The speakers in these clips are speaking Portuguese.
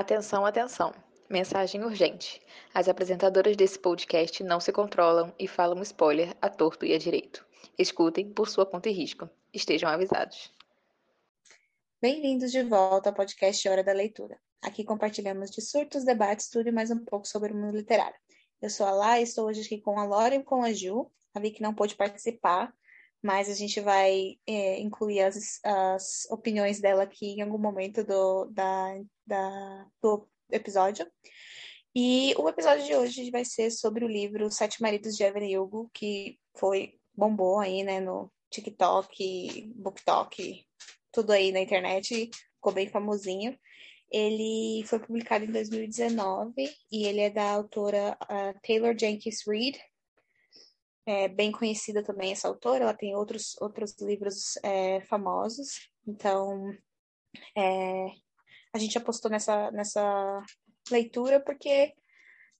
Atenção, atenção. Mensagem urgente. As apresentadoras desse podcast não se controlam e falam spoiler a torto e a direito. Escutem por sua conta e risco. Estejam avisados. Bem-vindos de volta ao podcast Hora da Leitura. Aqui compartilhamos de surtos, debates, tudo e mais um pouco sobre o mundo literário. Eu sou a Lá e estou hoje aqui com a Laura e com a Ju. A Vicky não pôde participar, mas a gente vai é, incluir as, as opiniões dela aqui em algum momento do, da, da, do episódio. E o episódio de hoje vai ser sobre o livro Sete Maridos de Evelyn Hugo, que foi bombou aí, né, no TikTok, BookTok, tudo aí na internet, ficou bem famosinho. Ele foi publicado em 2019 e ele é da autora uh, Taylor Jenkins Reid, é bem conhecida também essa autora, ela tem outros, outros livros é, famosos, então é, a gente apostou nessa, nessa leitura porque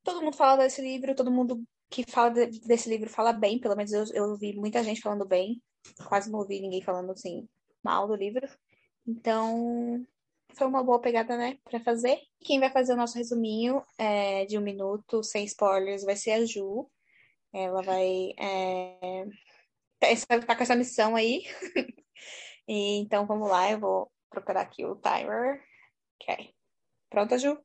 todo mundo fala desse livro, todo mundo que fala de, desse livro fala bem, pelo menos eu, eu ouvi muita gente falando bem, quase não ouvi ninguém falando assim mal do livro, então foi uma boa pegada, né, para fazer. Quem vai fazer o nosso resuminho é, de um minuto, sem spoilers, vai ser a Ju. Ela vai é, tá com essa missão aí. e, então vamos lá, eu vou procurar aqui o timer. Ok. Pronta, Ju?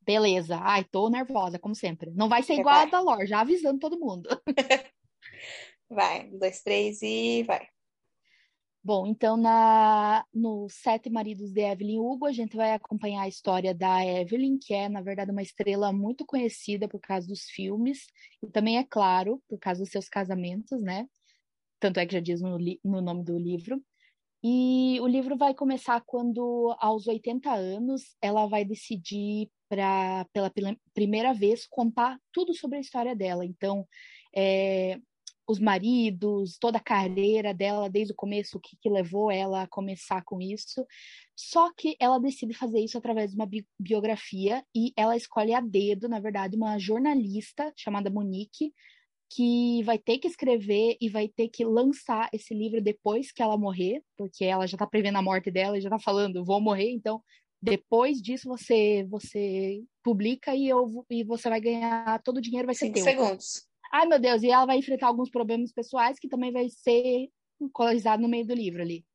Beleza. Ai, tô nervosa, como sempre. Não vai ser igual vai. a da Lor, já avisando todo mundo. vai, um, dois, três e vai. Bom, então na, no Sete Maridos de Evelyn Hugo, a gente vai acompanhar a história da Evelyn, que é, na verdade, uma estrela muito conhecida por causa dos filmes, e também, é claro, por causa dos seus casamentos, né? Tanto é que já diz no, no nome do livro. E o livro vai começar quando, aos 80 anos, ela vai decidir, pra, pela primeira vez, contar tudo sobre a história dela. Então, é, os maridos, toda a carreira dela desde o começo, o que, que, levou ela a começar com isso. Só que ela decide fazer isso através de uma bi biografia e ela escolhe a dedo, na verdade, uma jornalista chamada Monique, que vai ter que escrever e vai ter que lançar esse livro depois que ela morrer, porque ela já tá prevendo a morte dela e já tá falando, vou morrer, então depois disso você você publica e eu e você vai ganhar todo o dinheiro vai ser Cinco teu. segundos. Ai, meu Deus, e ela vai enfrentar alguns problemas pessoais que também vai ser coisado no meio do livro ali.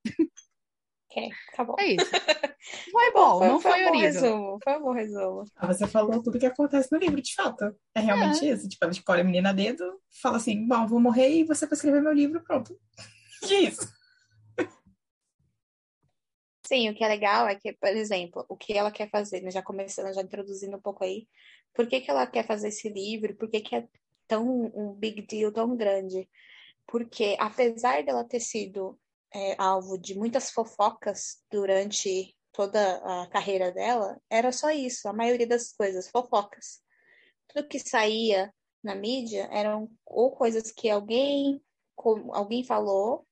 Ok, acabou. É isso. Foi bom, foi, não foi, foi um horrível. Resumo, foi um bom resumo. Ah, você falou tudo que acontece no livro, de fato. É realmente é. isso. Tipo, ela escolhe a menina a dedo, fala assim, bom, vou morrer e você vai escrever meu livro, pronto. E é isso. Sim, o que é legal é que, por exemplo, o que ela quer fazer, né, já começando, já introduzindo um pouco aí, por que, que ela quer fazer esse livro, por que, que é tão um big deal tão grande, porque apesar dela ter sido é, alvo de muitas fofocas durante toda a carreira dela, era só isso, a maioria das coisas, fofocas. Tudo que saía na mídia eram ou coisas que alguém alguém falou,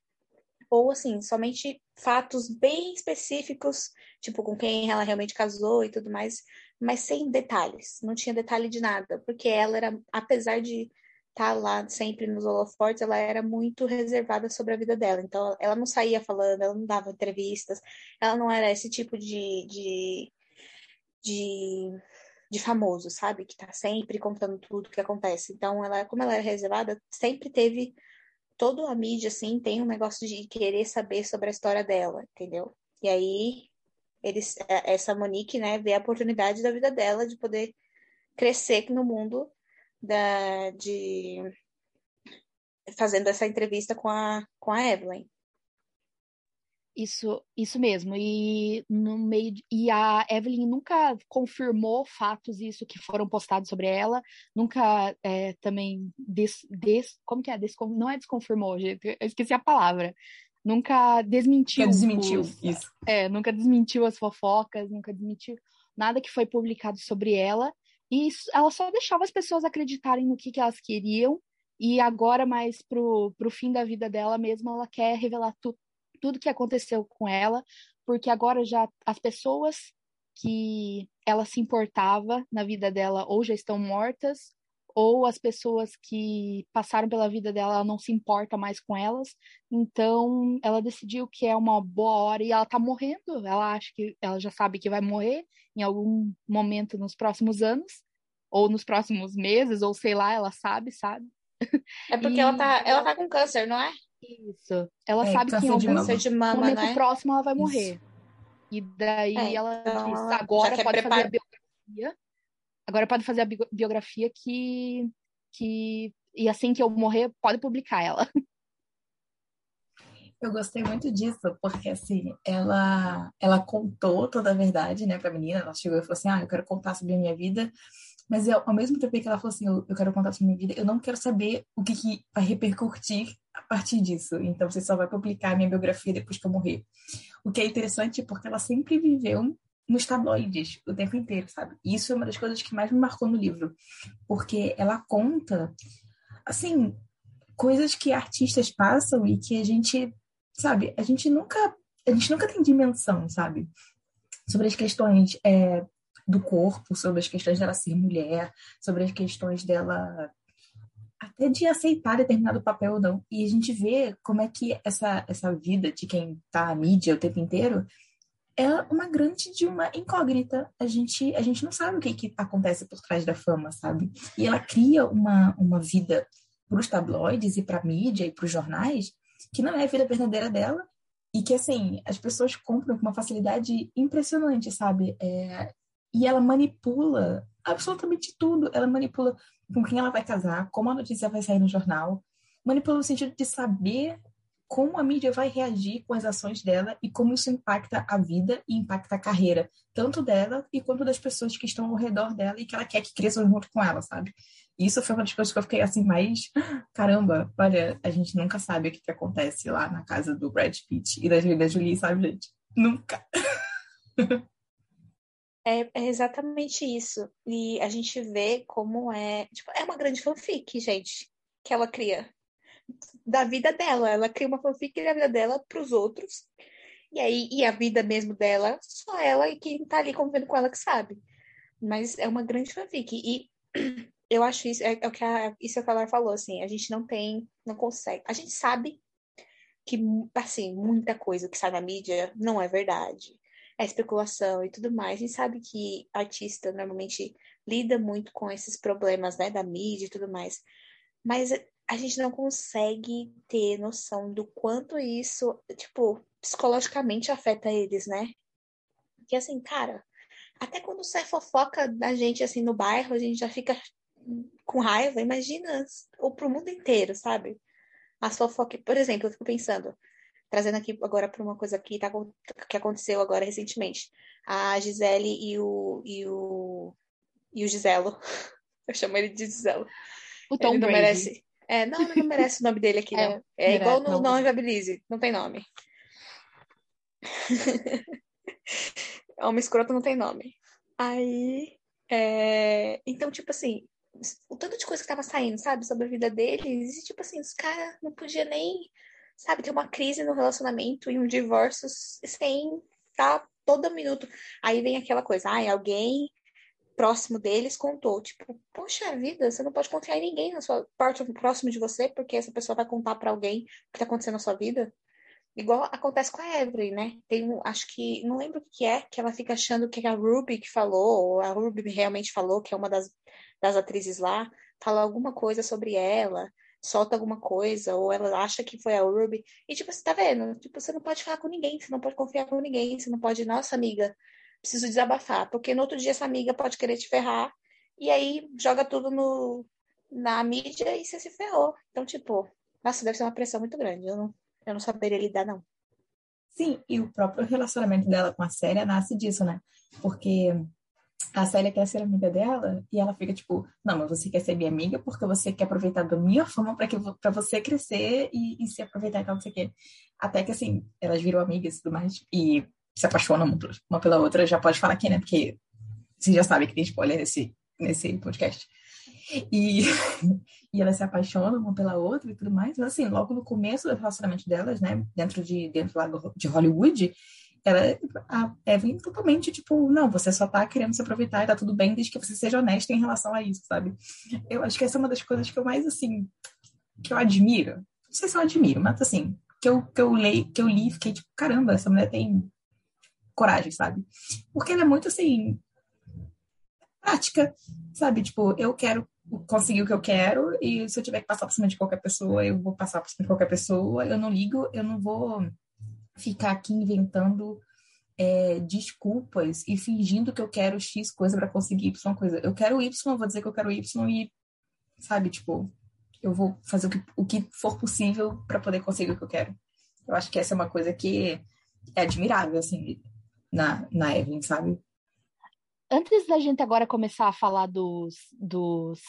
ou assim, somente fatos bem específicos, tipo com quem ela realmente casou e tudo mais, mas sem detalhes, não tinha detalhe de nada, porque ela era, apesar de estar tá lá sempre nos holofotes, ela era muito reservada sobre a vida dela. Então, ela não saía falando, ela não dava entrevistas, ela não era esse tipo de, de, de, de famoso, sabe? Que tá sempre contando tudo que acontece. Então, ela, como ela era reservada, sempre teve toda a mídia, assim, tem um negócio de querer saber sobre a história dela, entendeu? E aí, eles, é, essa Monique, né, vê a oportunidade da vida dela de poder crescer no mundo da, de fazendo essa entrevista com a, com a Evelyn. Isso, isso mesmo. E no meio e a Evelyn nunca confirmou fatos isso que foram postados sobre ela, nunca é, também des, des, como que é? Descon, não é desconfirmou, eu esqueci a palavra nunca desmentiu. Nunca desmentiu, os, isso. É, nunca desmentiu as fofocas, nunca desmentiu nada que foi publicado sobre ela. E isso, ela só deixava as pessoas acreditarem no que, que elas queriam. E agora, mais pro, pro fim da vida dela mesma, ela quer revelar tu, tudo que aconteceu com ela, porque agora já as pessoas que ela se importava na vida dela ou já estão mortas ou as pessoas que passaram pela vida dela ela não se importa mais com elas. Então, ela decidiu que é uma boa hora e ela tá morrendo. Ela acha que ela já sabe que vai morrer em algum momento nos próximos anos, ou nos próximos meses, ou sei lá, ela sabe, sabe? É porque e... ela, tá, ela tá com câncer, não é? Isso. Ela é, sabe que em algum de mama, momento né? próximo ela vai morrer. Isso. E daí é, ela então, diz, agora pode fazer a biografia. Agora pode fazer a biografia que, que. E assim que eu morrer, pode publicar ela. Eu gostei muito disso, porque assim, ela ela contou toda a verdade, né, pra menina. Ela chegou e falou assim: Ah, eu quero contar sobre a minha vida. Mas eu, ao mesmo tempo que ela falou assim, eu, eu quero contar sobre a minha vida, eu não quero saber o que, que vai repercutir a partir disso. Então você só vai publicar a minha biografia depois que eu morrer. O que é interessante porque ela sempre viveu nos tabloides o tempo inteiro, sabe? Isso é uma das coisas que mais me marcou no livro, porque ela conta, assim, coisas que artistas passam e que a gente, sabe, a gente nunca, a gente nunca tem dimensão, sabe? Sobre as questões é, do corpo, sobre as questões dela ser mulher, sobre as questões dela até de aceitar determinado papel ou não. E a gente vê como é que essa, essa vida de quem tá na mídia o tempo inteiro é uma grande de uma incógnita. A gente, a gente não sabe o que, que acontece por trás da fama, sabe? E ela cria uma, uma vida para os tabloides e para a mídia e para os jornais que não é a vida verdadeira dela e que, assim, as pessoas compram com uma facilidade impressionante, sabe? É, e ela manipula absolutamente tudo. Ela manipula com quem ela vai casar, como a notícia vai sair no jornal, manipula no sentido de saber como a mídia vai reagir com as ações dela e como isso impacta a vida e impacta a carreira, tanto dela e quanto das pessoas que estão ao redor dela e que ela quer que cresçam junto com ela, sabe? Isso foi uma das coisas que eu fiquei assim mais, caramba, olha, a gente nunca sabe o que, que acontece lá na casa do Brad Pitt e da Julia Jolie, sabe, gente? Nunca. É, é, exatamente isso. E a gente vê como é. Tipo, é uma grande fanfic, gente, que ela cria. Da vida dela. Ela cria uma fanfic da vida dela para os outros. E aí, e a vida mesmo dela, só ela e quem tá ali convivendo com ela que sabe. Mas é uma grande fanfic. E eu acho isso, é, é o que a, isso é o que falou, assim, a gente não tem, não consegue. A gente sabe que, assim, muita coisa que sai na mídia não é verdade a especulação e tudo mais. A gente sabe que artista normalmente lida muito com esses problemas, né, da mídia e tudo mais. Mas a gente não consegue ter noção do quanto isso, tipo, psicologicamente afeta eles, né? Que assim, cara, até quando sai fofoca da gente assim no bairro, a gente já fica com raiva, imagina, ou pro mundo inteiro, sabe? As fofocas, por exemplo, eu fico pensando, trazendo aqui agora para uma coisa que, tá, que aconteceu agora recentemente. A Gisele e o, e o, e o Giselo. Eu chamo ele de Giselo. O Tom ele não Brady. merece. É, não, ele não merece o nome dele aqui, é, não. É igual no Não Inviabilize, não tem nome. Homem escroto não tem nome. Aí. É... Então, tipo assim, o tanto de coisa que tava saindo, sabe, sobre a vida deles, e tipo assim, os caras não podiam nem sabe, ter uma crise no relacionamento e um divórcio sem tá todo minuto. Aí vem aquela coisa, ai, alguém próximo deles contou, tipo, poxa vida, você não pode confiar em ninguém na sua parte próximo de você, porque essa pessoa vai contar para alguém o que tá acontecendo na sua vida. Igual acontece com a Evelyn, né? Tem, acho que, não lembro o que é, que ela fica achando que é a Ruby que falou, ou a Ruby realmente falou, que é uma das, das atrizes lá, falou alguma coisa sobre ela solta alguma coisa, ou ela acha que foi a Ruby. E, tipo, você tá vendo? Tipo, você não pode falar com ninguém, você não pode confiar com ninguém, você não pode, nossa amiga, preciso desabafar, porque no outro dia essa amiga pode querer te ferrar, e aí joga tudo no, na mídia e você se ferrou. Então, tipo, nossa, deve ser uma pressão muito grande. Eu não, eu não saberia lidar, não. Sim, e o próprio relacionamento dela com a Célia nasce disso, né? Porque a Célia quer ser amiga dela e ela fica tipo, não, mas você quer ser minha amiga porque você quer aproveitar da minha fama para que para você crescer e, e, se aproveitar e tal, não sei o quê. Até que assim, elas viram amigas e tudo mais e se apaixonam uma pela outra, já pode falar aqui, né? Porque você já sabe que tem spoiler nesse, nesse podcast. E, e elas se apaixonam uma pela outra e tudo mais. Mas assim, logo no começo do relacionamento delas, né, dentro de dentro lá de Hollywood, ela, a Evelyn totalmente, tipo, não, você só tá querendo se aproveitar e tá tudo bem desde que você seja honesta em relação a isso, sabe? Eu acho que essa é uma das coisas que eu mais, assim, que eu admiro. Não sei se eu admiro, mas assim, que eu, que eu, leio, que eu li e fiquei tipo, caramba, essa mulher tem coragem, sabe? Porque ela é muito, assim, prática, sabe? Tipo, eu quero conseguir o que eu quero e se eu tiver que passar por cima de qualquer pessoa, eu vou passar por cima de qualquer pessoa. Eu não ligo, eu não vou ficar aqui inventando é, desculpas e fingindo que eu quero X coisa para conseguir Y coisa. Eu quero Y, eu vou dizer que eu quero Y e, sabe, tipo, eu vou fazer o que, o que for possível para poder conseguir o que eu quero. Eu acho que essa é uma coisa que é admirável, assim, na, na Evelyn, sabe? Antes da gente agora começar a falar dos, dos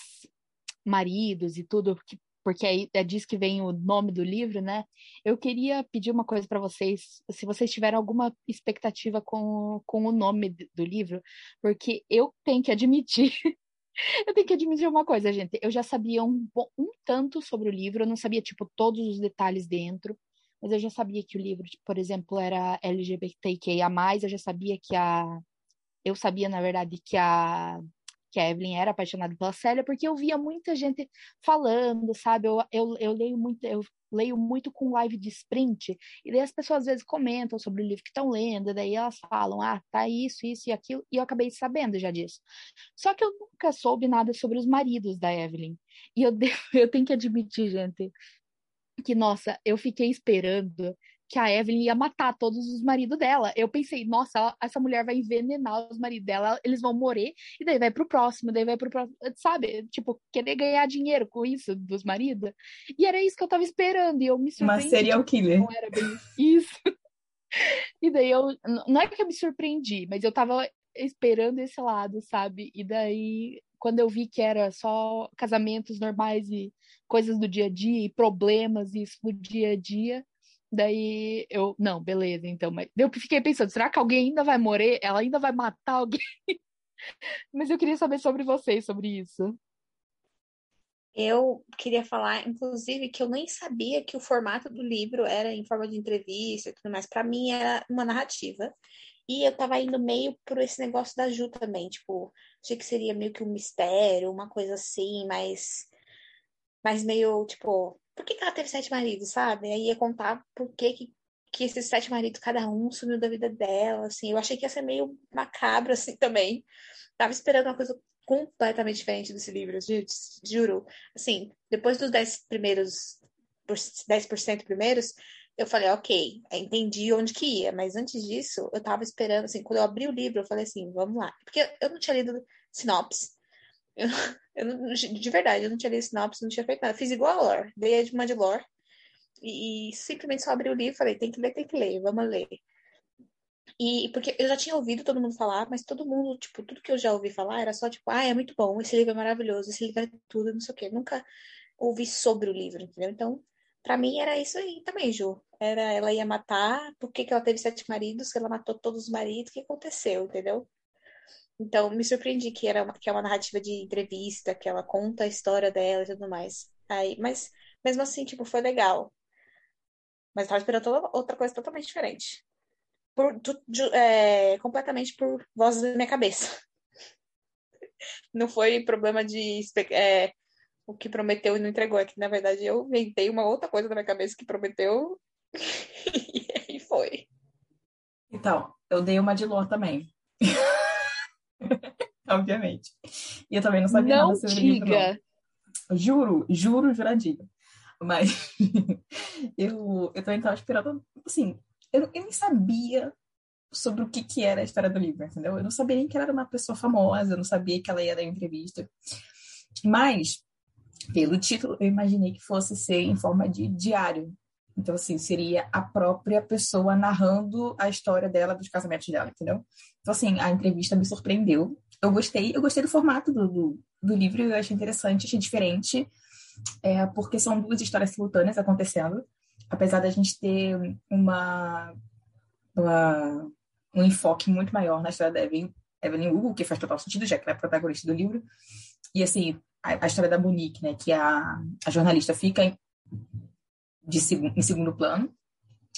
maridos e tudo, que porque aí é disso que vem o nome do livro, né? Eu queria pedir uma coisa para vocês, se vocês tiverem alguma expectativa com, com o nome do livro, porque eu tenho que admitir, eu tenho que admitir uma coisa, gente. Eu já sabia um, um tanto sobre o livro, eu não sabia, tipo, todos os detalhes dentro, mas eu já sabia que o livro, tipo, por exemplo, era LGBTQIA+, eu já sabia que a... Eu sabia, na verdade, que a que a Evelyn era apaixonada pela Célia, porque eu via muita gente falando, sabe? Eu, eu, eu leio muito, eu leio muito com live de sprint, e daí as pessoas às vezes comentam sobre o livro que estão lendo, daí elas falam, ah, tá isso, isso e aquilo, e eu acabei sabendo já disso. Só que eu nunca soube nada sobre os maridos da Evelyn. E eu, eu tenho que admitir, gente, que, nossa, eu fiquei esperando que a Evelyn ia matar todos os maridos dela. Eu pensei, nossa, ela, essa mulher vai envenenar os maridos dela, eles vão morrer, e daí vai pro próximo, daí vai pro próximo, sabe? Tipo, querer ganhar dinheiro com isso dos maridos. E era isso que eu tava esperando, e eu me surpreendi. Uma serial killer. Não era bem isso. e daí eu, não é que eu me surpreendi, mas eu tava esperando esse lado, sabe? E daí, quando eu vi que era só casamentos normais e coisas do dia a dia, e problemas isso do dia a dia, Daí eu, não, beleza, então. Mas eu fiquei pensando, será que alguém ainda vai morrer? Ela ainda vai matar alguém? mas eu queria saber sobre vocês, sobre isso. Eu queria falar, inclusive, que eu nem sabia que o formato do livro era em forma de entrevista e tudo mais. Para mim era uma narrativa. E eu tava indo meio por esse negócio da Ju também, tipo, achei que seria meio que um mistério, uma coisa assim, mas, mas meio, tipo, por que, que ela teve sete maridos, sabe? Aí ia contar por que, que, que esses sete maridos, cada um sumiu da vida dela, assim. Eu achei que ia ser meio macabro, assim, também. Tava esperando uma coisa completamente diferente desse livro, juro. Assim, depois dos dez primeiros, 10% primeiros, eu falei, ok, entendi onde que ia, mas antes disso, eu tava esperando, assim, quando eu abri o livro, eu falei assim, vamos lá. Porque eu não tinha lido sinopse, eu, eu não, de verdade, eu não tinha lido sinopse, não tinha feito nada. Fiz igual a Lore, dei uma de Lore e, e, simplesmente só abri o livro e falei, tem que ler, tem que ler, vamos ler. E porque eu já tinha ouvido todo mundo falar, mas todo mundo, tipo, tudo que eu já ouvi falar era só tipo, ah, é muito bom, esse livro é maravilhoso, esse livro é tudo, não sei o quê. Nunca ouvi sobre o livro, entendeu? Então, para mim era isso aí também, Ju. Era ela ia matar, por que, que ela teve sete maridos, que ela matou todos os maridos, o que aconteceu, entendeu? Então, me surpreendi que, era uma, que é uma narrativa de entrevista, que ela conta a história dela e tudo mais. Aí, mas, mesmo assim, tipo, foi legal. Mas eu tava esperando outra coisa totalmente diferente. Por, tu, é, completamente por vozes da minha cabeça. Não foi problema de é, o que prometeu e não entregou. É que, na verdade, eu inventei uma outra coisa na minha cabeça que prometeu e aí foi. Então, eu dei uma de Lô também. Obviamente. E eu também não sabia não nada sobre diga. livro, não. Juro, juro, juradinho. Mas eu, eu também estava esperando, assim, eu, eu nem sabia sobre o que, que era a história do livro, entendeu? Eu não sabia nem que ela era uma pessoa famosa, eu não sabia que ela ia dar entrevista. Mas, pelo título, eu imaginei que fosse ser em forma de diário. Então, assim, seria a própria pessoa narrando a história dela, dos casamentos dela, entendeu? Então, assim, a entrevista me surpreendeu. Eu gostei, eu gostei do formato do, do, do livro, eu achei interessante, achei diferente, é, porque são duas histórias simultâneas acontecendo, apesar da gente ter uma, uma um enfoque muito maior na história da Evelyn, Evelyn Hugo, que faz total sentido, já que ela é protagonista do livro, e, assim, a, a história da Monique, né, que a, a jornalista fica de, em segundo plano,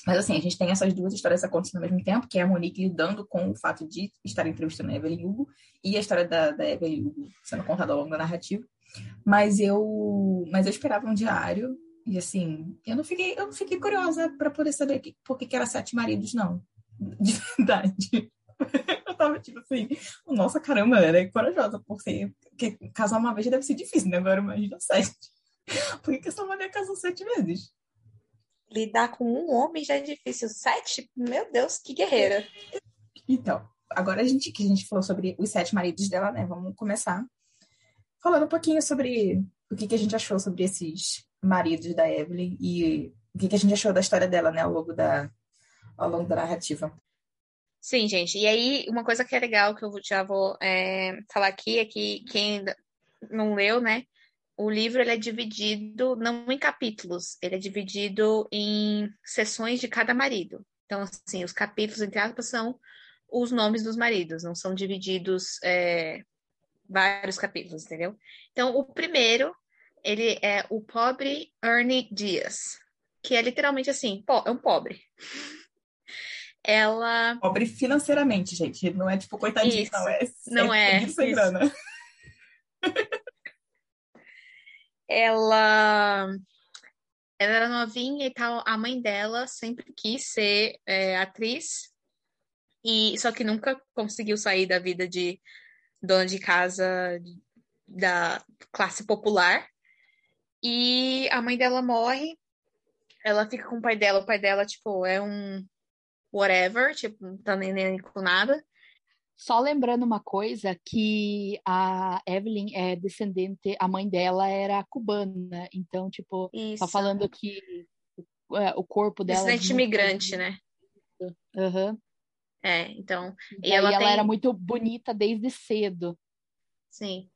Mas assim, a gente tem essas duas histórias acontecendo ao mesmo tempo, que é a Monique lidando com o fato de estar entrevistando a Evelyn Hugo e a história da, da Evelyn Hugo sendo contada ao longo da narrativa. Mas eu, mas eu esperava um diário e assim, eu não fiquei, eu não fiquei curiosa para poder saber que, por que, que era sete maridos, não. De verdade. Eu tava tipo assim, nossa caramba, ela é corajosa, porque, porque casar uma vez já deve ser difícil, né? Agora imagina sete. Por que, que essa mulher casou sete vezes? Lidar com um homem já é difícil. Sete? Meu Deus, que guerreira. Então, agora a gente que a gente falou sobre os sete maridos dela, né? Vamos começar falando um pouquinho sobre o que, que a gente achou sobre esses maridos da Evelyn e o que, que a gente achou da história dela, né, ao longo da, ao longo da narrativa. Sim, gente. E aí, uma coisa que é legal que eu já vou é, falar aqui é que quem não leu, né? O livro ele é dividido não em capítulos, ele é dividido em sessões de cada marido. Então, assim, os capítulos, entre aspas, são os nomes dos maridos, não são divididos é, vários capítulos, entendeu? Então, o primeiro, ele é o pobre Ernie Dias, que é literalmente assim, é um pobre. Ela. Pobre financeiramente, gente. Não é tipo coitadinho, Isso. não. É, Não é, grana. ela ela era novinha e tal, a mãe dela sempre quis ser é, atriz e só que nunca conseguiu sair da vida de dona de casa da classe popular. E a mãe dela morre, ela fica com o pai dela, o pai dela tipo é um whatever, tipo, não tá nem, nem com nada. Só lembrando uma coisa, que a Evelyn é descendente, a mãe dela era cubana, então, tipo, Isso. tá falando que é, o corpo dela... é Descendente muito- imigrante, né? Aham. É, então, E E ela ela, tem- era muito bonita desde cedo. Sim.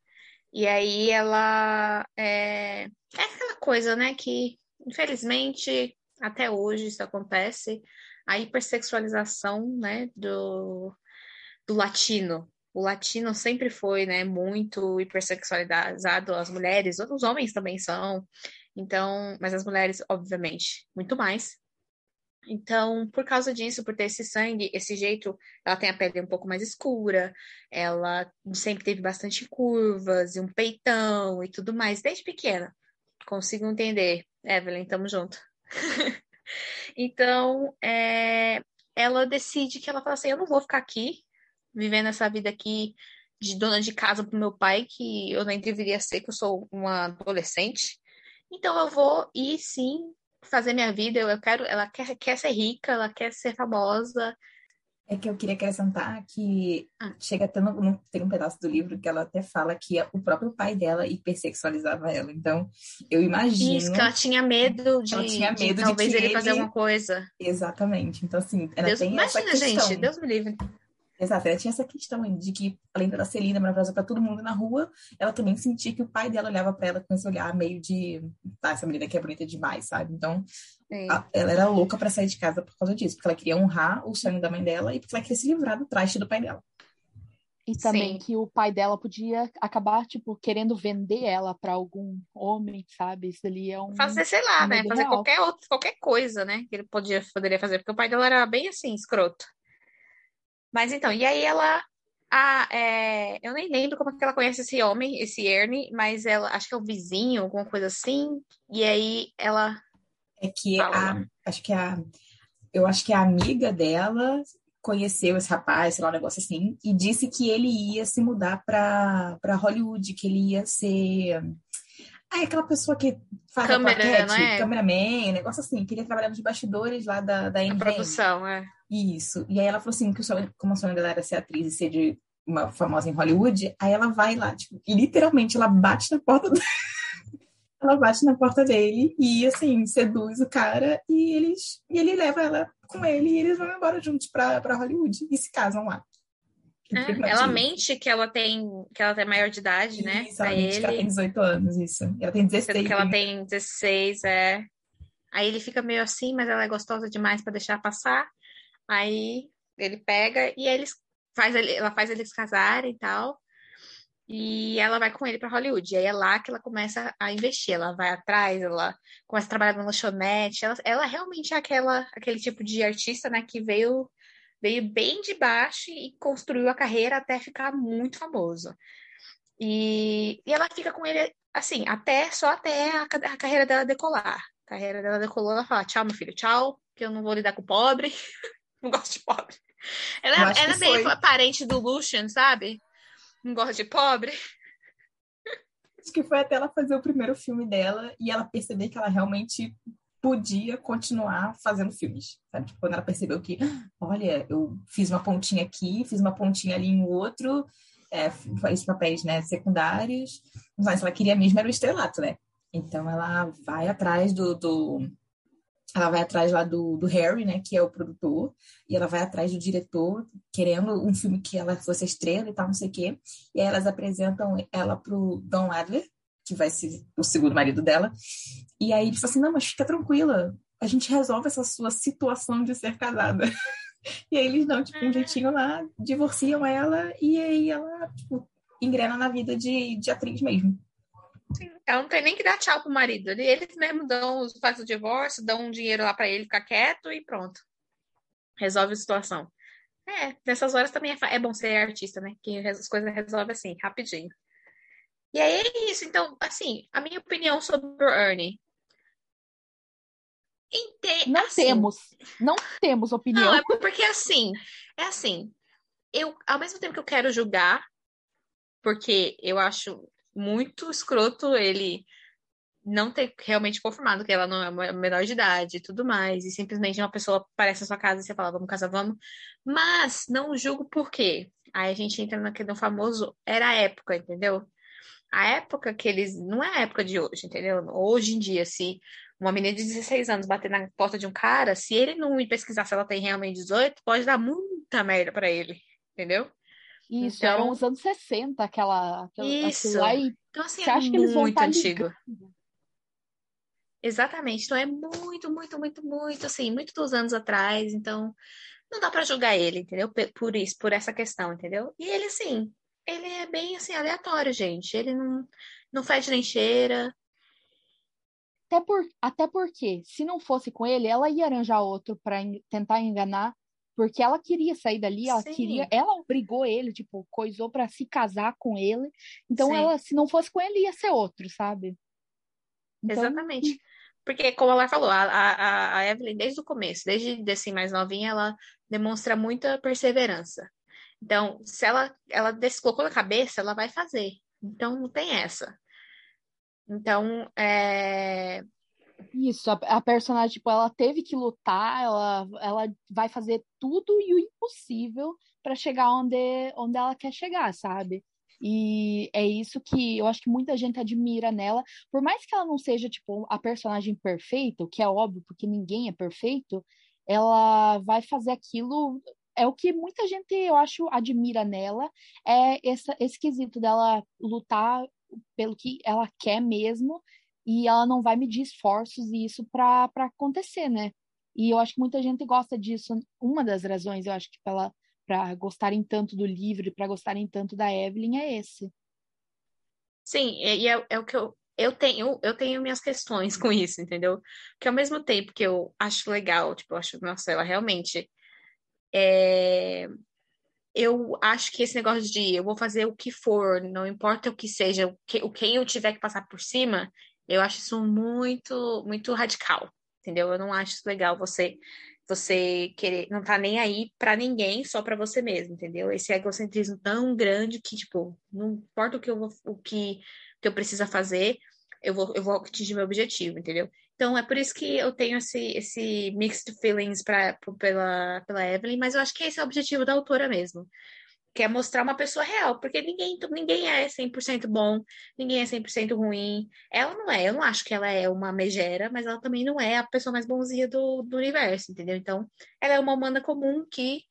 E aí ela é, é aquela coisa, né, que infelizmente até hoje isso acontece, a hipersexualização, né, do, do latino. O latino sempre foi, né, muito hipersexualizado, as mulheres, os homens também são. Então, mas as mulheres, obviamente, muito mais. Então, por causa disso, por ter esse sangue, esse jeito, ela tem a pele um pouco mais escura, ela sempre teve bastante curvas e um peitão e tudo mais, desde pequena. Consigo entender. Evelyn, tamo junto. então, é, ela decide que ela fala assim: eu não vou ficar aqui, vivendo essa vida aqui de dona de casa pro meu pai, que eu nem deveria ser, que eu sou uma adolescente. Então, eu vou ir sim fazer minha vida. Eu, quero, ela quer, quer ser rica, ela quer ser famosa. É que eu queria acrescentar que Ah. chega até no, no- tem um pedaço do livro que ela até fala que o próprio pai dela hipersexualizava ela. Então, eu imagino. Isso, que ela tinha medo de, Ela tinha de medo de talvez que ele fazer ele- alguma coisa. Exatamente. Então, assim, ela Deus, tem essa imagina, questão. gente, Deus me livre. Exato, ela tinha essa questão aí de que, além dela ser linda, maravilhosa pra todo mundo na rua, ela também sentia que o pai dela olhava pra ela com esse olhar meio de, tá, essa menina aqui é bonita demais, sabe? Então, a- ela era louca pra sair de casa por causa disso, porque ela queria honrar o sonho da mãe dela e porque ela queria se livrar do traste do pai dela. E também Sim. que o pai dela podia acabar, tipo, querendo vender ela pra algum homem, sabe? Isso ali é um. Fazer, sei lá, um né? Fazer real. qualquer outro, qualquer coisa, né? Que ele podia, poderia fazer, porque o pai dela era bem assim, escroto. Mas então, e aí ela. A, é, eu nem lembro como é que ela conhece esse homem, esse Ernie, mas ela acho que é o vizinho, alguma coisa assim. E aí ela. É que Fala. a, acho que a, eu acho que a amiga dela conheceu esse rapaz, sei lá, um negócio assim, e disse que ele ia se mudar pra Hollywood, que ele ia ser. Ah, é aquela pessoa que faz a Câmera, plaquete, não é? cameraman, negócio assim, que ele ia trabalhar nos bastidores lá da, da NBN. produção, é. Isso. E aí ela falou assim, que o sonho, como o sonho dela era ser atriz e ser de uma famosa em Hollywood, aí ela vai lá, tipo, literalmente ela bate na porta do... ela bate na porta dele e assim, seduz o cara e eles e ele leva ela com ele e eles vão embora juntos pra, pra Hollywood e se casam lá. É, ela mente que ela tem que ela tem maior de idade, né? Isso, ela Pra mente que ela tem ele. 18 anos, isso. Ela tem 16. Sendo que ela né? tem 16, é. Aí ele fica meio assim, mas ela é gostosa demais pra deixar passar. Aí ele pega e eles faz ele- ela faz eles casarem e tal. E ela vai com ele para Hollywood. E aí é lá que ela começa a investir. Ela vai atrás, ela começa a trabalhar no lanchonete. Ela, ela realmente é aquela, aquele tipo de artista, né, que veio, veio bem de baixo e construiu a carreira até ficar muito famoso. E, e ela fica com ele, assim, até só até a, a carreira dela decolar. A carreira dela decolou, ela fala: tchau, meu filho, tchau, que eu não vou lidar com pobre. não gosto de pobre. Ela, ela é meio foi. parente do Lucian, sabe? Não gosta de pobre. Acho que foi até ela fazer o primeiro filme dela e ela perceber que ela realmente podia continuar fazendo filmes, sabe? Tipo, quando ela percebeu que, olha, eu fiz uma pontinha aqui, fiz uma pontinha ali em outro, é, faz papéis, né, secundários, mas ela queria mesmo era o estrelato, né? Então ela vai atrás do, do ela vai atrás lá do, do Harry, né, que é o produtor, e ela vai atrás do diretor, querendo um filme que ela fosse estrela e tal, não sei o quê. E aí elas apresentam ela pro Don Adler, que vai ser o segundo marido dela. E aí ele fala assim: não, mas fica tranquila, a gente resolve essa sua situação de ser casada. e aí eles dão, tipo, um jeitinho lá, divorciam ela, e aí ela, tipo, engrena na vida de, de atriz mesmo. Sim, ela não tem nem que dar tchau pro marido. Eles mesmo dão, faz o divórcio, dão um dinheiro lá para ele ficar quieto e pronto. Resolve a situação. É, nessas horas também é, é bom ser artista, né? Que as coisas resolvem assim, rapidinho. E aí é isso. Então, assim, a minha opinião sobre o Ernie. Ente... Não assim, temos. Não temos opinião. Não, é porque assim, é assim. Eu, ao mesmo tempo que eu quero julgar, porque eu acho muito escroto ele não ter realmente confirmado que ela não é menor de idade e tudo mais, e simplesmente uma pessoa aparece na sua casa e você fala, vamos casar, vamos. Mas não julgo por quê. Aí a gente entra naquele famoso, era a época, entendeu? A época que eles. Não é a época de hoje, entendeu? Hoje em dia, se uma menina de 16 anos bater na porta de um cara, se ele não pesquisar se ela tem realmente 18, pode dar muita merda para ele, entendeu? Isso, então, eram os anos 60, aquela. aquela isso. Lá, e então, assim, você é acha que eles vão muito antigo. Ligando? Exatamente. Então é muito, muito, muito, muito, assim, muito dos anos atrás. Então, não dá para julgar ele, entendeu? Por isso, por essa questão, entendeu? E ele, assim, ele é bem, assim, aleatório, gente. Ele não, não faz nem cheira. Até, por, até porque, se não fosse com ele, ela ia arranjar outro para tentar enganar porque ela queria sair dali, ela Sim. queria, ela obrigou ele, tipo, coisou para se casar com ele. Então Sim. ela, se não fosse com ele, ia ser outro, sabe? Então... Exatamente. Porque, como ela falou, a, a, a Evelyn, desde o começo, desde assim, mais novinha, ela demonstra muita perseverança. Então, se ela, ela colocou na cabeça, ela vai fazer. Então, não tem essa. Então, é, isso, a, a, personagem, tipo, ela teve que lutar, ela, ela vai fazer tudo e o impossível para chegar onde, onde ela quer chegar, sabe? E é isso que eu acho que muita gente admira nela. Por mais que ela não seja, tipo, a personagem perfeita, o que é óbvio, porque ninguém é perfeito, ela vai fazer aquilo. É o que muita gente, eu acho, admira nela, é essa, esse quesito dela lutar pelo que ela quer mesmo e ela não vai medir esforços e isso para acontecer, né? E eu acho que muita gente gosta disso. Uma das razões, eu acho que para gostarem tanto do livro, para gostarem tanto da Evelyn é esse. Sim, e é, é o que eu, eu tenho, eu tenho minhas questões com isso, entendeu? Que ao mesmo tempo que eu acho legal, tipo, eu acho, nossa, ela realmente é, eu acho que esse negócio de eu vou fazer o que for, não importa o que seja, o, que, o quem eu tiver que passar por cima, eu acho isso muito, muito radical, entendeu? Eu não acho legal você você querer não tá nem aí para ninguém, só para você mesmo, entendeu? Esse egocentrismo tão grande que tipo, não importa o que eu vou, o que, que eu preciso fazer, eu vou eu vou atingir meu objetivo, entendeu? Então é por isso que eu tenho esse esse mixed feelings para pela pela Evelyn, mas eu acho que esse é o objetivo da autora mesmo quer mostrar uma pessoa real, porque ninguém, ninguém é 100% bom, ninguém é 100% ruim. Ela não é, eu não acho que ela é uma megera, mas ela também não é a pessoa mais bonzinha do, do universo, entendeu? Então, ela é uma humana comum que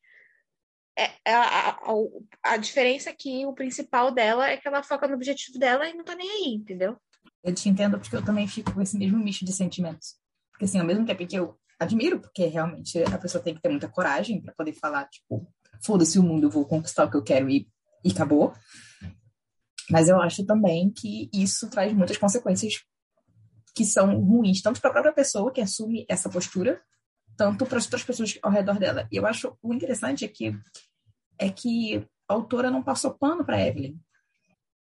é, é a, a, a, diferença aqui, é o principal dela é que ela foca no objetivo dela e não tá nem aí, entendeu? Eu te entendo porque eu também fico com esse mesmo misto de sentimentos. Porque, assim, ao mesmo tempo que eu admiro, porque realmente a pessoa tem que ter muita coragem para poder falar, tipo, foda-se o mundo, eu vou conquistar o que eu quero e, e acabou. Mas eu acho também que isso traz muitas consequências que são ruins, tanto para a própria pessoa que assume essa postura, tanto para as outras pessoas ao redor dela. E eu acho o interessante é que é que a autora não passou pano para Evelyn.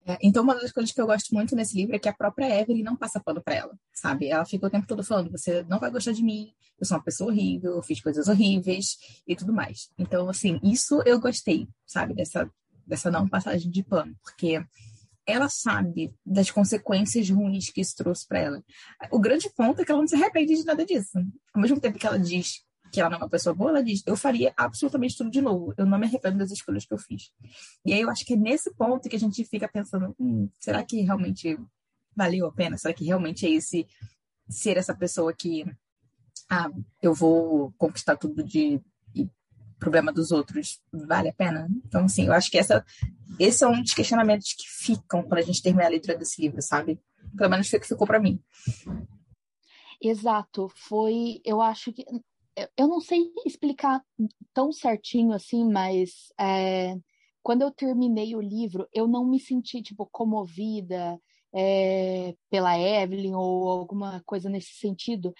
É, então, uma das coisas que eu gosto muito nesse livro é que a própria Evelyn não passa pano para ela, sabe? Ela fica o tempo todo falando: você não vai gostar de mim, eu sou uma pessoa horrível, eu fiz coisas horríveis e tudo mais. Então, assim, isso eu gostei, sabe? Dessa, dessa não passagem de pano, porque ela sabe das consequências ruins que isso trouxe para ela. O grande ponto é que ela não se arrepende de nada disso. Ao mesmo tempo que ela diz que ela não é uma pessoa boa, ela diz: eu faria absolutamente tudo de novo. Eu não me arrependo das escolhas que eu fiz. E aí eu acho que é nesse ponto que a gente fica pensando: hum, será que realmente valeu a pena? Será que realmente é esse ser essa pessoa que ah, eu vou conquistar tudo de problema dos outros vale a pena? Então, assim, eu acho que essa, esse é um dos questionamentos que ficam quando a gente termina a leitura desse livro, sabe? Pelo menos foi o que ficou para mim. Exato, foi, eu acho que, eu não sei explicar tão certinho assim, mas é, quando eu terminei o livro, eu não me senti, tipo, comovida é, pela Evelyn ou alguma coisa nesse sentido.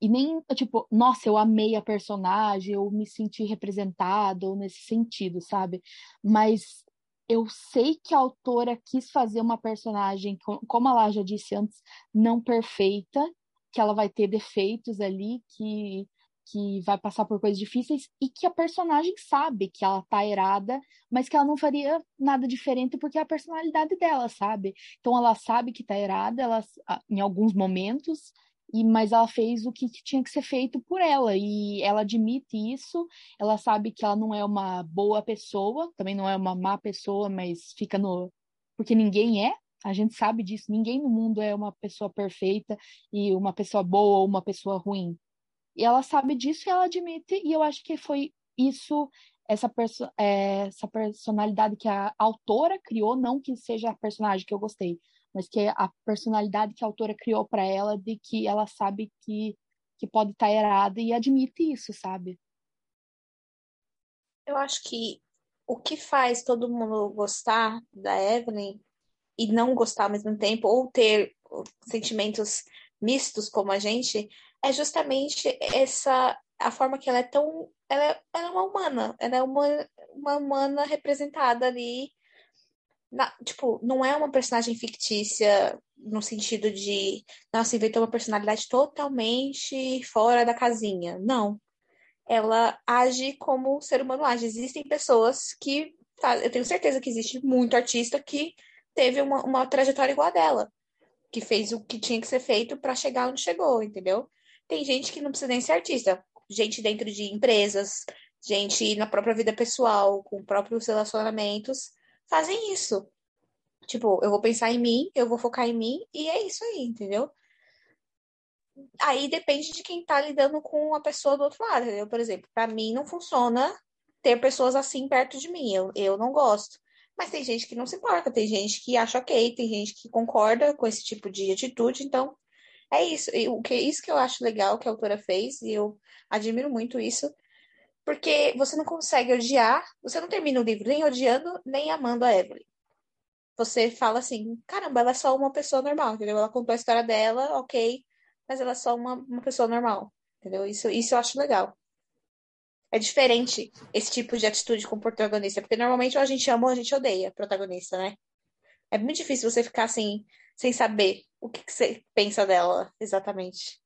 E nem, tipo, nossa, eu amei a personagem, eu me senti representado nesse sentido, sabe? Mas eu sei que a autora quis fazer uma personagem, como a Lá já disse antes, não perfeita, que ela vai ter defeitos ali, que, que vai passar por coisas difíceis, e que a personagem sabe que ela tá errada, mas que ela não faria nada diferente porque é a personalidade dela, sabe? Então ela sabe que tá errada, ela, em alguns momentos, e mas ela fez o que, tinha que ser feito por ela e ela admite isso. Ela sabe que ela não é uma boa pessoa, também não é uma má pessoa, mas fica no porque ninguém é. A gente sabe disso. Ninguém no mundo é uma pessoa perfeita e uma pessoa boa ou uma pessoa ruim. E ela sabe disso e ela admite. E eu acho que foi isso essa, perso é, essa personalidade que a autora criou, não que seja a personagem que eu gostei, mas que a personalidade que a autora criou para ela de que ela sabe que, que pode estar tá errada e admite isso, sabe? Eu acho que o que faz todo mundo gostar da Evelyn e não gostar ao mesmo tempo, ou ter sentimentos mistos como a gente, é justamente essa a forma que ela é tão. Ela é, ela é uma humana, ela é uma, uma humana representada ali na, tipo, não é uma personagem fictícia no sentido de, nossa, inventou uma personalidade totalmente fora da casinha. Não. Ela age como o ser humano age. Existem pessoas que. Eu tenho certeza que existe muito artista que teve uma, uma trajetória igual a dela, que fez o que tinha que ser feito para chegar onde chegou, entendeu? Tem gente que não precisa nem ser artista, gente dentro de empresas, gente na própria vida pessoal, com próprios relacionamentos, fazem isso. Tipo, eu vou pensar em mim, eu vou focar em mim e é isso aí, entendeu? Aí depende de quem tá lidando com a pessoa do outro lado, entendeu? Por exemplo, para mim não funciona ter pessoas assim perto de mim, eu, eu não gosto. Mas tem gente que não se importa, tem gente que acha ok, tem gente que concorda com esse tipo de atitude, então é isso. O que isso que eu acho legal que a autora fez, e eu admiro muito isso, porque você não consegue odiar, você não termina o livro nem odiando, nem amando a Evelyn. Você fala assim, caramba, ela é só uma pessoa normal, entendeu? Ela contou a história dela, ok, mas ela é só uma, uma pessoa normal, entendeu? Isso, isso eu acho legal. É diferente esse tipo de atitude com o protagonista, porque normalmente ou a gente ama ou a gente odeia protagonista, né? É muito difícil você ficar assim, sem saber o que, que você pensa dela exatamente.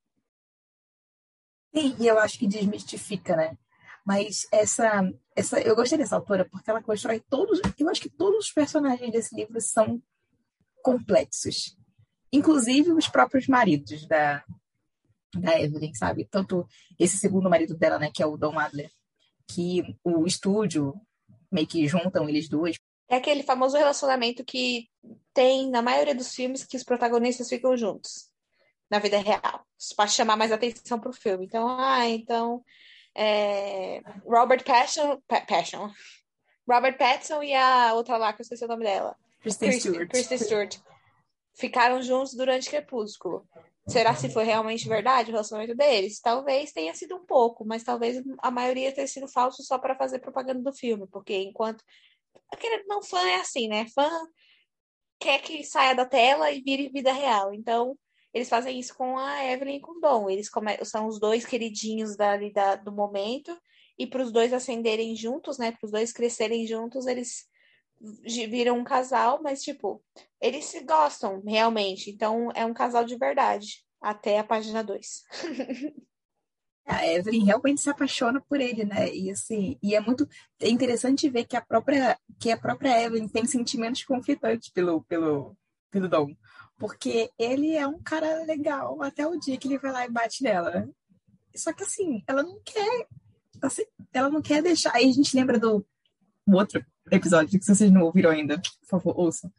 Sim, e eu acho que desmistifica, né? Mas essa, essa, eu gostei dessa autora porque ela constrói todos. Eu acho que todos os personagens desse livro são complexos, inclusive os próprios maridos da, da Evelyn, sabe? Tanto esse segundo marido dela, né, que é o Don Adler, que o estúdio meio que juntam eles dois. É aquele famoso relacionamento que tem na maioria dos filmes que os protagonistas ficam juntos na vida real, para chamar mais atenção para o filme. Então, ah, então é, Robert Passion, Passion, Robert Pattinson e a outra lá que eu esqueci o nome dela, Kristen Stewart. Kristen Stewart, ficaram juntos durante Crepúsculo. Será se foi realmente verdade o relacionamento deles? Talvez tenha sido um pouco, mas talvez a maioria tenha sido falso só para fazer propaganda do filme, porque enquanto aquele não fã é assim, né? Fã quer que saia da tela e vire vida real. Então, eles fazem isso com a Evelyn e com o Dom. Eles come... são os dois queridinhos dali da, do momento. E para os dois ascenderem juntos, né? Para os dois crescerem juntos, eles viram um casal, mas, tipo, eles se gostam realmente. Então, é um casal de verdade. Até a página 2. a Evelyn realmente se apaixona por ele, né? E assim, e é muito é interessante ver que a própria que a própria Evelyn tem sentimentos conflitantes pelo pelo pelo Dom, porque ele é um cara legal até o dia que ele vai lá e bate nela. Só que assim, ela não quer assim, ela não quer deixar. Aí a gente lembra do outro episódio que se vocês não ouviram ainda, por favor, ouçam,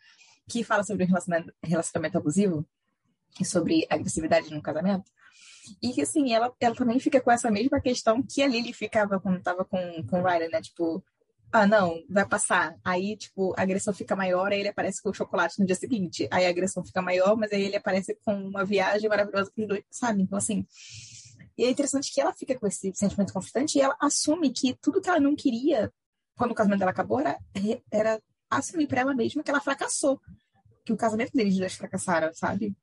que fala sobre relacionamento, relacionamento abusivo e sobre agressividade no casamento. E assim, ela, ela também fica com essa mesma questão que a Lily ficava quando tava com, com o Ryder, né? Tipo, ah, não, vai passar. Aí, tipo, a agressão fica maior, aí ele aparece com o chocolate no dia seguinte. Aí a agressão fica maior, mas aí ele aparece com uma viagem maravilhosa pros dois, sabe? Então, assim. E é interessante que ela fica com esse sentimento conflitante e ela assume que tudo que ela não queria quando o casamento dela acabou era, era assumir para ela mesma que ela fracassou. Que o casamento deles dois fracassaram, sabe?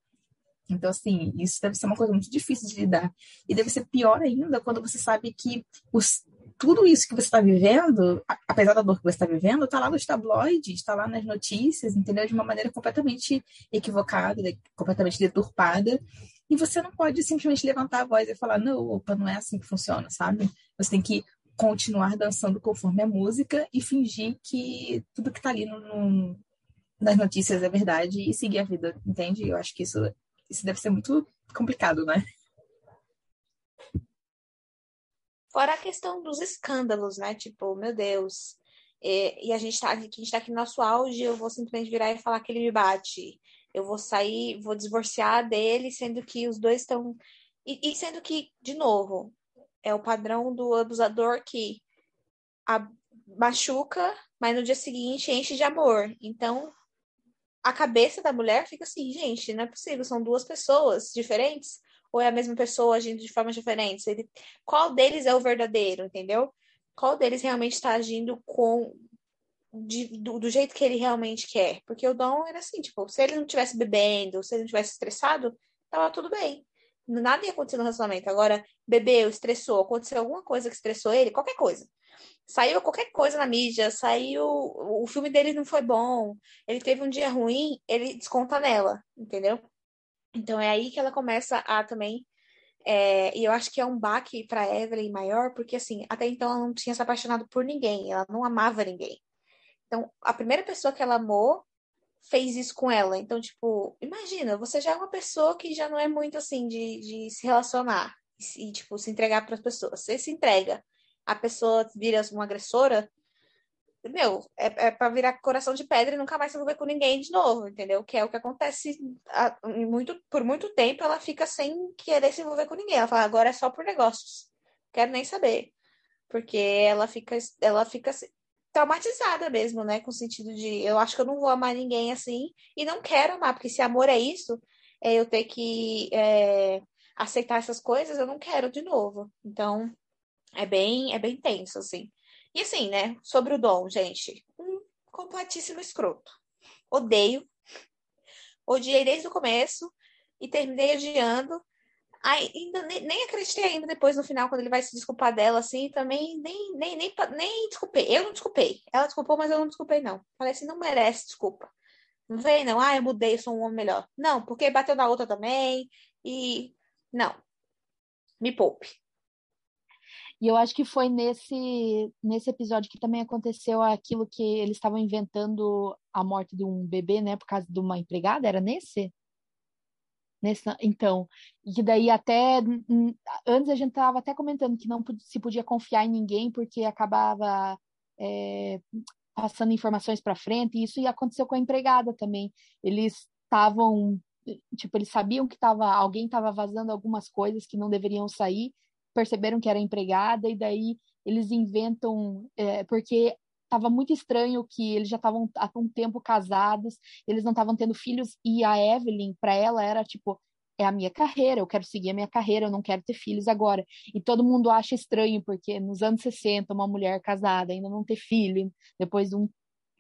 Então, assim, isso deve ser uma coisa muito difícil de lidar. E deve ser pior ainda quando você sabe que os, tudo isso que você está vivendo, apesar da dor que você está vivendo, está lá nos tabloides, está lá nas notícias, entendeu? De uma maneira completamente equivocada, completamente deturpada. E você não pode simplesmente levantar a voz e falar, não, opa, não é assim que funciona, sabe? Você tem que continuar dançando conforme a música e fingir que tudo que está ali no, no, nas notícias é verdade e seguir a vida, entende? Eu acho que isso isso deve ser muito complicado, né? Fora a questão dos escândalos, né? Tipo, meu Deus. E, e a gente tá aqui, a gente tá aqui no nosso auge, eu vou simplesmente virar e falar que ele me bate. Eu vou sair, vou divorciar dele, sendo que os dois estão. E, e, sendo que, de novo, é o padrão do abusador que a, machuca, mas no dia seguinte enche de amor. Então, a cabeça da mulher fica assim, gente, não é possível, são duas pessoas diferentes, ou é a mesma pessoa agindo de formas diferentes? Ele, qual deles é o verdadeiro, entendeu? Qual deles realmente está agindo com de, do, do, jeito que ele realmente quer? Porque o Dom era assim, tipo, se ele não tivesse bebendo, se ele não tivesse estressado, tava tudo bem. Nada ia acontecer no relacionamento. Agora, bebeu, estressou, aconteceu alguma coisa que estressou ele, qualquer coisa saiu qualquer coisa na mídia, saiu. O filme dele não foi bom, ele teve um dia ruim, ele desconta nela, entendeu? Então é aí que ela começa a também. É, e eu acho que é um baque para Evelyn maior, porque assim, até então ela não tinha se apaixonado por ninguém, ela não amava ninguém. Então, a primeira pessoa que ela amou fez isso com ela. Então, tipo, imagina, você já é uma pessoa que já não é muito assim de, de se relacionar e, tipo, se entregar para as pessoas. Você se entrega a pessoa vira uma agressora, meu, é, é para virar coração de pedra e nunca mais se envolver com ninguém de novo, entendeu? Que é o que acontece a, muito, por muito tempo, ela fica sem querer se envolver com ninguém. Ela fala, agora é só por negócios. Quero nem saber. Porque ela fica, ela fica traumatizada mesmo, né? Com o sentido de eu acho que eu não vou amar ninguém assim e não quero amar, porque se amor é isso, é eu ter que é, aceitar essas coisas, eu não quero de novo. Então, é bem, é bem tenso, assim. E assim, né, sobre o Dom, gente, um completíssimo escroto. Odeio. Odiei desde o começo e terminei odiando. Ainda nem, nem, acreditei ainda depois no final, quando ele vai se desculpar dela, assim, também nem, nem, nem, nem desculpei. Eu não desculpei. Ela desculpou, mas eu não desculpei, não. Falei assim, não merece desculpa. Não vem, não. Ah, eu mudei, sou um homem melhor. Não, porque bateu na outra também. E. Não. Me poupe. E eu acho que foi nesse, nesse episódio que também aconteceu aquilo que eles estavam inventando a morte de um bebê, né, por causa de uma empregada, era nesse? Nesse, então, e que daí até antes a gente estava até comentando que não se podia confiar em ninguém porque acabava é, passando informações para frente, e isso aconteceu com a empregada também. Eles estavam, tipo, eles sabiam que tava, alguém estava vazando algumas coisas que não deveriam sair, perceberam que era empregada e daí eles inventam é, porque estava muito estranho que eles já estavam há um tempo casados, eles não estavam tendo filhos e a Evelyn para ela era tipo é a minha carreira, eu quero seguir a minha carreira, eu não quero ter filhos agora. E todo mundo acha estranho porque nos anos 60 uma mulher casada ainda não ter filho depois de um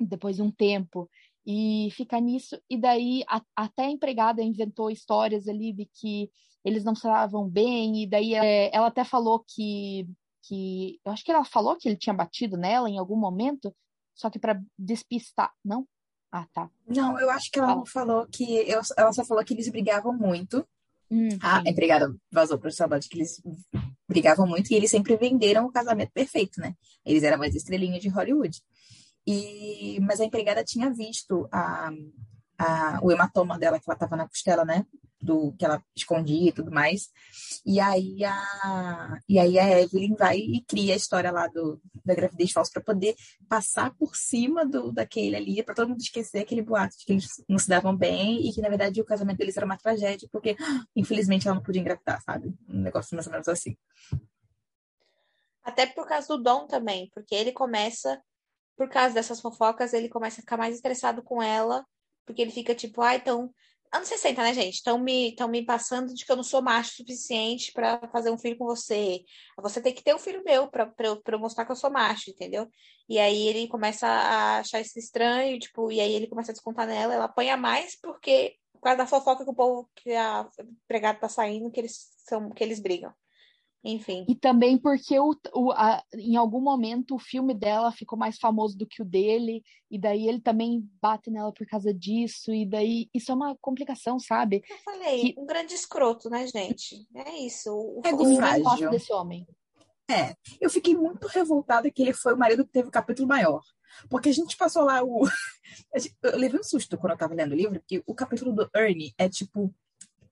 depois de um tempo e fica nisso. E daí a, até a empregada inventou histórias ali de que eles não estavam bem, e daí é, ela até falou que, que. Eu acho que ela falou que ele tinha batido nela em algum momento, só que para despistar. Não? Ah, tá. Não, eu acho que ela não falou que. Eu, ela só falou que eles brigavam muito. Hum, a sim. empregada vazou para o trabalho que eles brigavam muito e eles sempre venderam o casamento perfeito, né? Eles eram mais estrelinhas de Hollywood. E, mas a empregada tinha visto a, a, o hematoma dela, que ela tava na costela, né? Do que ela escondia e tudo mais. E aí a, e aí a Evelyn vai e cria a história lá do, da gravidez falsa para poder passar por cima do, daquele ali, para todo mundo esquecer aquele boato de que eles não se davam bem e que, na verdade, o casamento deles era uma tragédia, porque, infelizmente, ela não podia engravidar, sabe? Um negócio mais ou menos assim. Até por causa do Dom também, porque ele começa, por causa dessas fofocas, ele começa a ficar mais estressado com ela, porque ele fica tipo, ah, então. Anos 60, né, gente? Estão me, me passando de que eu não sou macho o suficiente para fazer um filho com você. Você tem que ter um filho meu para eu, pra eu mostrar que eu sou macho, entendeu? E aí ele começa a achar isso estranho, tipo, e aí ele começa a descontar nela, ela apanha mais porque por causa da fofoca que o povo, que a empregada tá saindo, que eles são, que eles brigam. Enfim. E também porque o, o, a, em algum momento o filme dela ficou mais famoso do que o dele, e daí ele também bate nela por causa disso, e daí isso é uma complicação, sabe? Eu falei, Que- um grande escroto, né, gente? É isso. O, É frágil. gosto desse homem. É, eu fiquei muito revoltada que ele foi o marido que teve o capítulo maior. Porque a gente passou lá o. Eu levei um susto quando eu tava lendo o livro, porque o capítulo do Ernie é tipo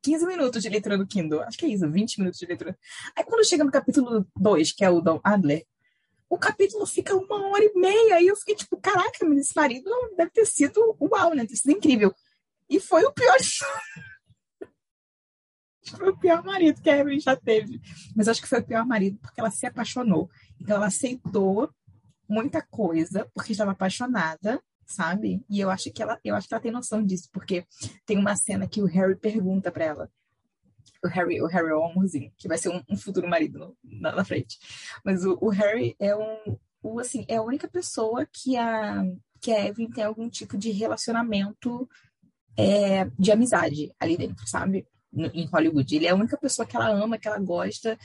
15 minutos de leitura do Kindle. Acho que é isso, 20 minutos de leitura. Aí quando chega no capítulo 2, que é o Dom Adler, o capítulo fica uma hora e meia. E eu fiquei tipo, caraca, esse marido deve ter sido uau, né? Deve ter sido incrível. E foi o pior. Foi o pior marido que a Evelyn já teve. Mas acho que foi o pior marido porque ela se apaixonou. Então ela aceitou muita coisa porque estava apaixonada, sabe? E eu acho que ela, eu acho que ela tem noção disso, porque tem uma cena que o Harry pergunta para ela. O Harry, o Harry é o amorzinho, que vai ser um, um futuro marido na, na frente. Mas o, o Harry é um, o, assim, é a única pessoa que a que a Evelyn tem algum tipo de relacionamento é, de amizade ali dentro, sabe? No- em Hollywood. Ele é a única pessoa que ela ama, que ela gosta,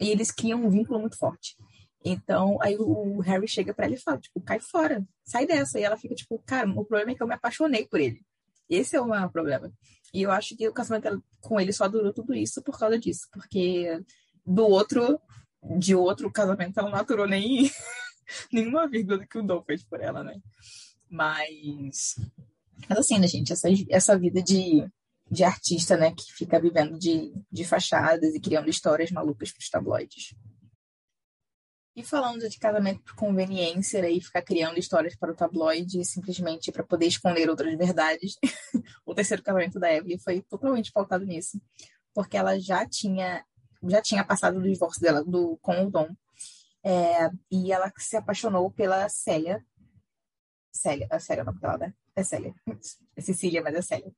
e eles criam um vínculo muito forte. Então, aí o Harry chega pra ela e fala, tipo, cai fora, sai dessa. E ela fica, tipo, cara, o problema é que eu me apaixonei por ele. Esse é o maior problema. E eu acho que o casamento com ele só durou tudo isso por causa disso. Porque do outro, de outro casamento, ela não aturou nem nenhuma vírgula que o Dom fez por ela, né? Mas, mas assim, né, gente, essa, essa vida de, de artista, né, que fica vivendo de, de fachadas e criando histórias malucas para os tabloides. E falando de casamento por conveniência né, e ficar criando histórias para o tabloide simplesmente para poder esconder outras verdades, o terceiro casamento da Evelyn foi totalmente pautado nisso, porque ela já tinha já tinha passado do divórcio dela do, com o Dom é, e ela se apaixonou pela Célia. Célia, a Célia é o nome dela, né? É Célia. É Cecília, mas é Célia.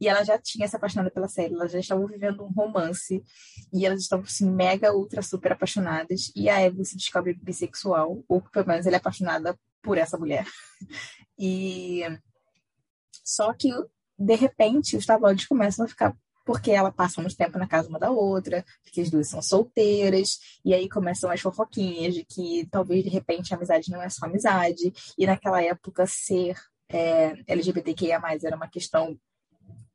E ela já tinha se apaixonado pela Célia, elas já estavam vivendo um romance e elas estavam assim, mega, ultra, super apaixonadas. E a Evelyn se descobre bissexual, ou pelo menos ela é apaixonada por essa mulher. E só que de repente os tabloides começam a ficar porque ela passa muito tempo na casa uma da outra, porque as duas são solteiras, e aí começam as fofoquinhas de que talvez de repente a amizade não é só amizade, e naquela época ser é, LGBTQIA era uma questão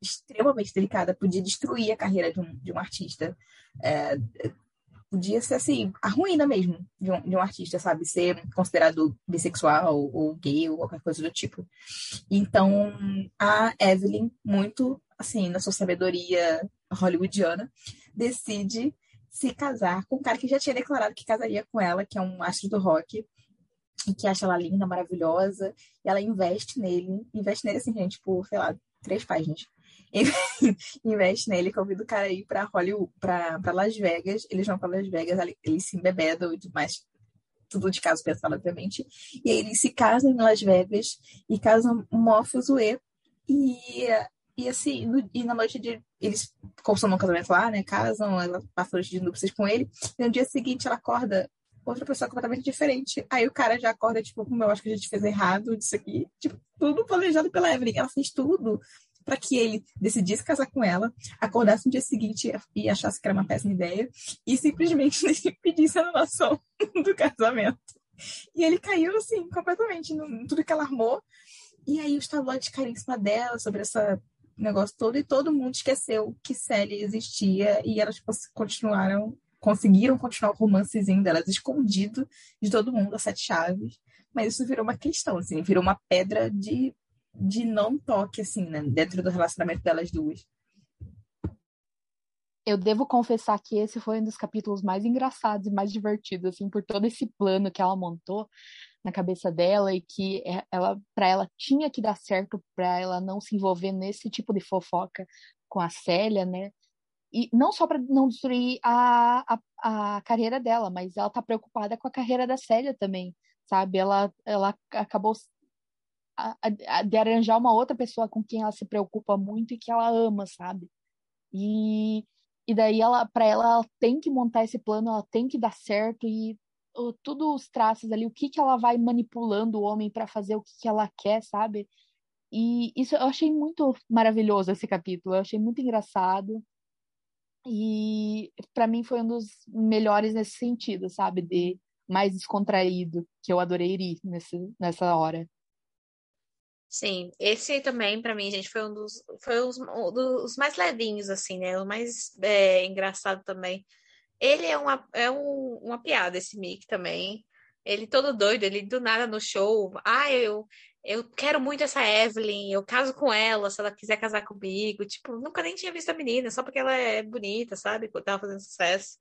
extremamente delicada, podia destruir a carreira de um, de um artista. É, podia ser assim, a ruína mesmo de um, de um artista, sabe? Ser considerado bissexual ou gay ou qualquer coisa do tipo. Então, a Evelyn, muito assim, na sua sabedoria hollywoodiana, decide se casar com um cara que já tinha declarado que casaria com ela, que é um astro do rock, e que acha ela linda, maravilhosa, e ela investe nele, investe nele assim, gente, por, sei lá, três páginas. investe nele, convida o cara aí pra Hollywood, pra, pra Las Vegas, eles vão pra Las Vegas, eles se embebedam e tudo mais, tudo de caso pensado, obviamente, e aí eles se casam em Las Vegas, e casam mó fuzuê, e e assim, no, e na noite de. Eles consomam um casamento lá, né? Casam, ela passa a noite de núpcias com ele. E no dia seguinte ela acorda outra pessoa completamente diferente. Aí o cara já acorda, tipo, como eu acho que a gente fez errado disso aqui. Tipo, tudo planejado pela Evelyn. Ela fez tudo para que ele decidisse casar com ela, acordasse no dia seguinte e achasse que era uma péssima ideia e simplesmente pedisse a anulação do casamento. E ele caiu, assim, completamente em tudo que ela armou. E aí os tabloides caíram em cima dela sobre esse negócio todo e todo mundo esqueceu que Sally existia e elas continuaram, conseguiram continuar o romancezinho delas escondido de todo mundo, as sete chaves. Mas isso virou uma questão, assim, virou uma pedra de de não toque, assim, né? Dentro do relacionamento delas duas. Eu devo confessar que esse foi um dos capítulos mais engraçados e mais divertidos, assim, por todo esse plano que ela montou na cabeça dela e que é, ela, para ela tinha que dar certo para ela não se envolver nesse tipo de fofoca com a Célia, né? E não só para não destruir a, a, a carreira dela, mas ela tá preocupada com a carreira da Célia também, sabe? Ela, ela acabou de arranjar uma outra pessoa com quem ela se preocupa muito e que ela ama, sabe? E, e daí ela, para ela, ela tem que montar esse plano, ela tem que dar certo e uh, tudo os traços ali, o que que ela vai manipulando o homem para fazer o que que ela quer, sabe? E isso eu achei muito maravilhoso esse capítulo, eu achei muito engraçado. E para mim foi um dos melhores nesse sentido, sabe? De mais descontraído, que eu adorei ir nesse, nessa hora. Sim, esse também, para mim, gente, foi um dos, foi um dos mais levinhos, assim, né? O mais é, engraçado também. Ele é uma, é um, uma piada, esse Mick também. Ele todo doido, ele do nada no show. Ah, eu, eu quero muito essa Evelyn, eu caso com ela se ela quiser casar comigo. Tipo, nunca nem tinha visto a menina, só porque ela é bonita, sabe? Tava fazendo sucesso.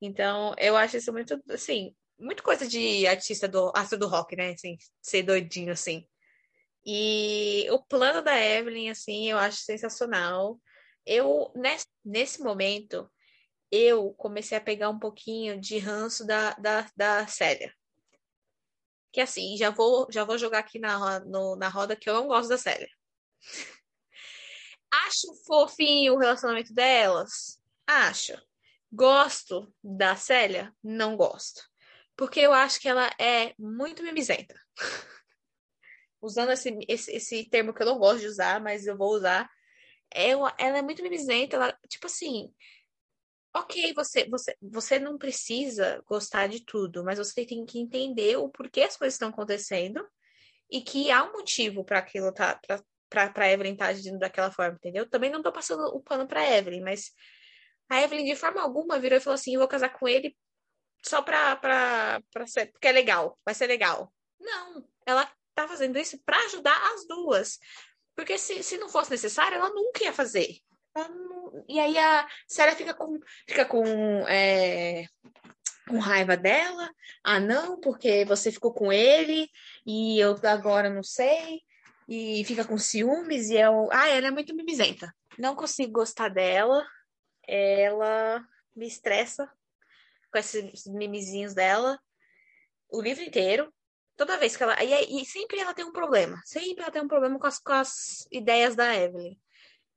Então, eu acho isso muito, assim, muito coisa de artista do astro do rock, né? Assim, ser doidinho assim. E o plano da Evelyn, assim, eu acho sensacional. Eu, nesse, nesse momento, eu comecei a pegar um pouquinho de ranço da, da, da Célia. Que assim, já vou, já vou jogar aqui na, no, na roda que eu não gosto da Célia. Acho fofinho o relacionamento delas? Acho. Gosto da Célia? Não gosto. Porque eu acho que ela é muito mimizenta. usando esse, esse, esse termo que eu não gosto de usar, mas eu vou usar. Ela, ela é muito mimizenta, ela, tipo assim, ok, você, você, você não precisa gostar de tudo, mas você tem que entender o porquê as coisas estão acontecendo e que há um motivo para aquilo tá para Evelyn estar tá agindo daquela forma, entendeu? Também não tô passando o pano para Evelyn, mas a Evelyn de forma alguma virou e falou assim: "Eu vou casar com ele só para para ser, porque é legal, vai ser legal". Não, ela tá fazendo isso para ajudar as duas. Porque se, se não fosse necessário, ela nunca ia fazer. Não... E aí a Sarah fica com, fica com, é... com raiva dela. Ah, não, porque você ficou com ele e eu agora não sei. E fica com ciúmes e eu. Ah, ela é muito mimizenta. Não consigo gostar dela. Ela me estressa com esses mimizinhos dela o livro inteiro. Toda vez que ela. E, e sempre ela tem um problema. Sempre ela tem um problema com as, com as ideias da Evelyn.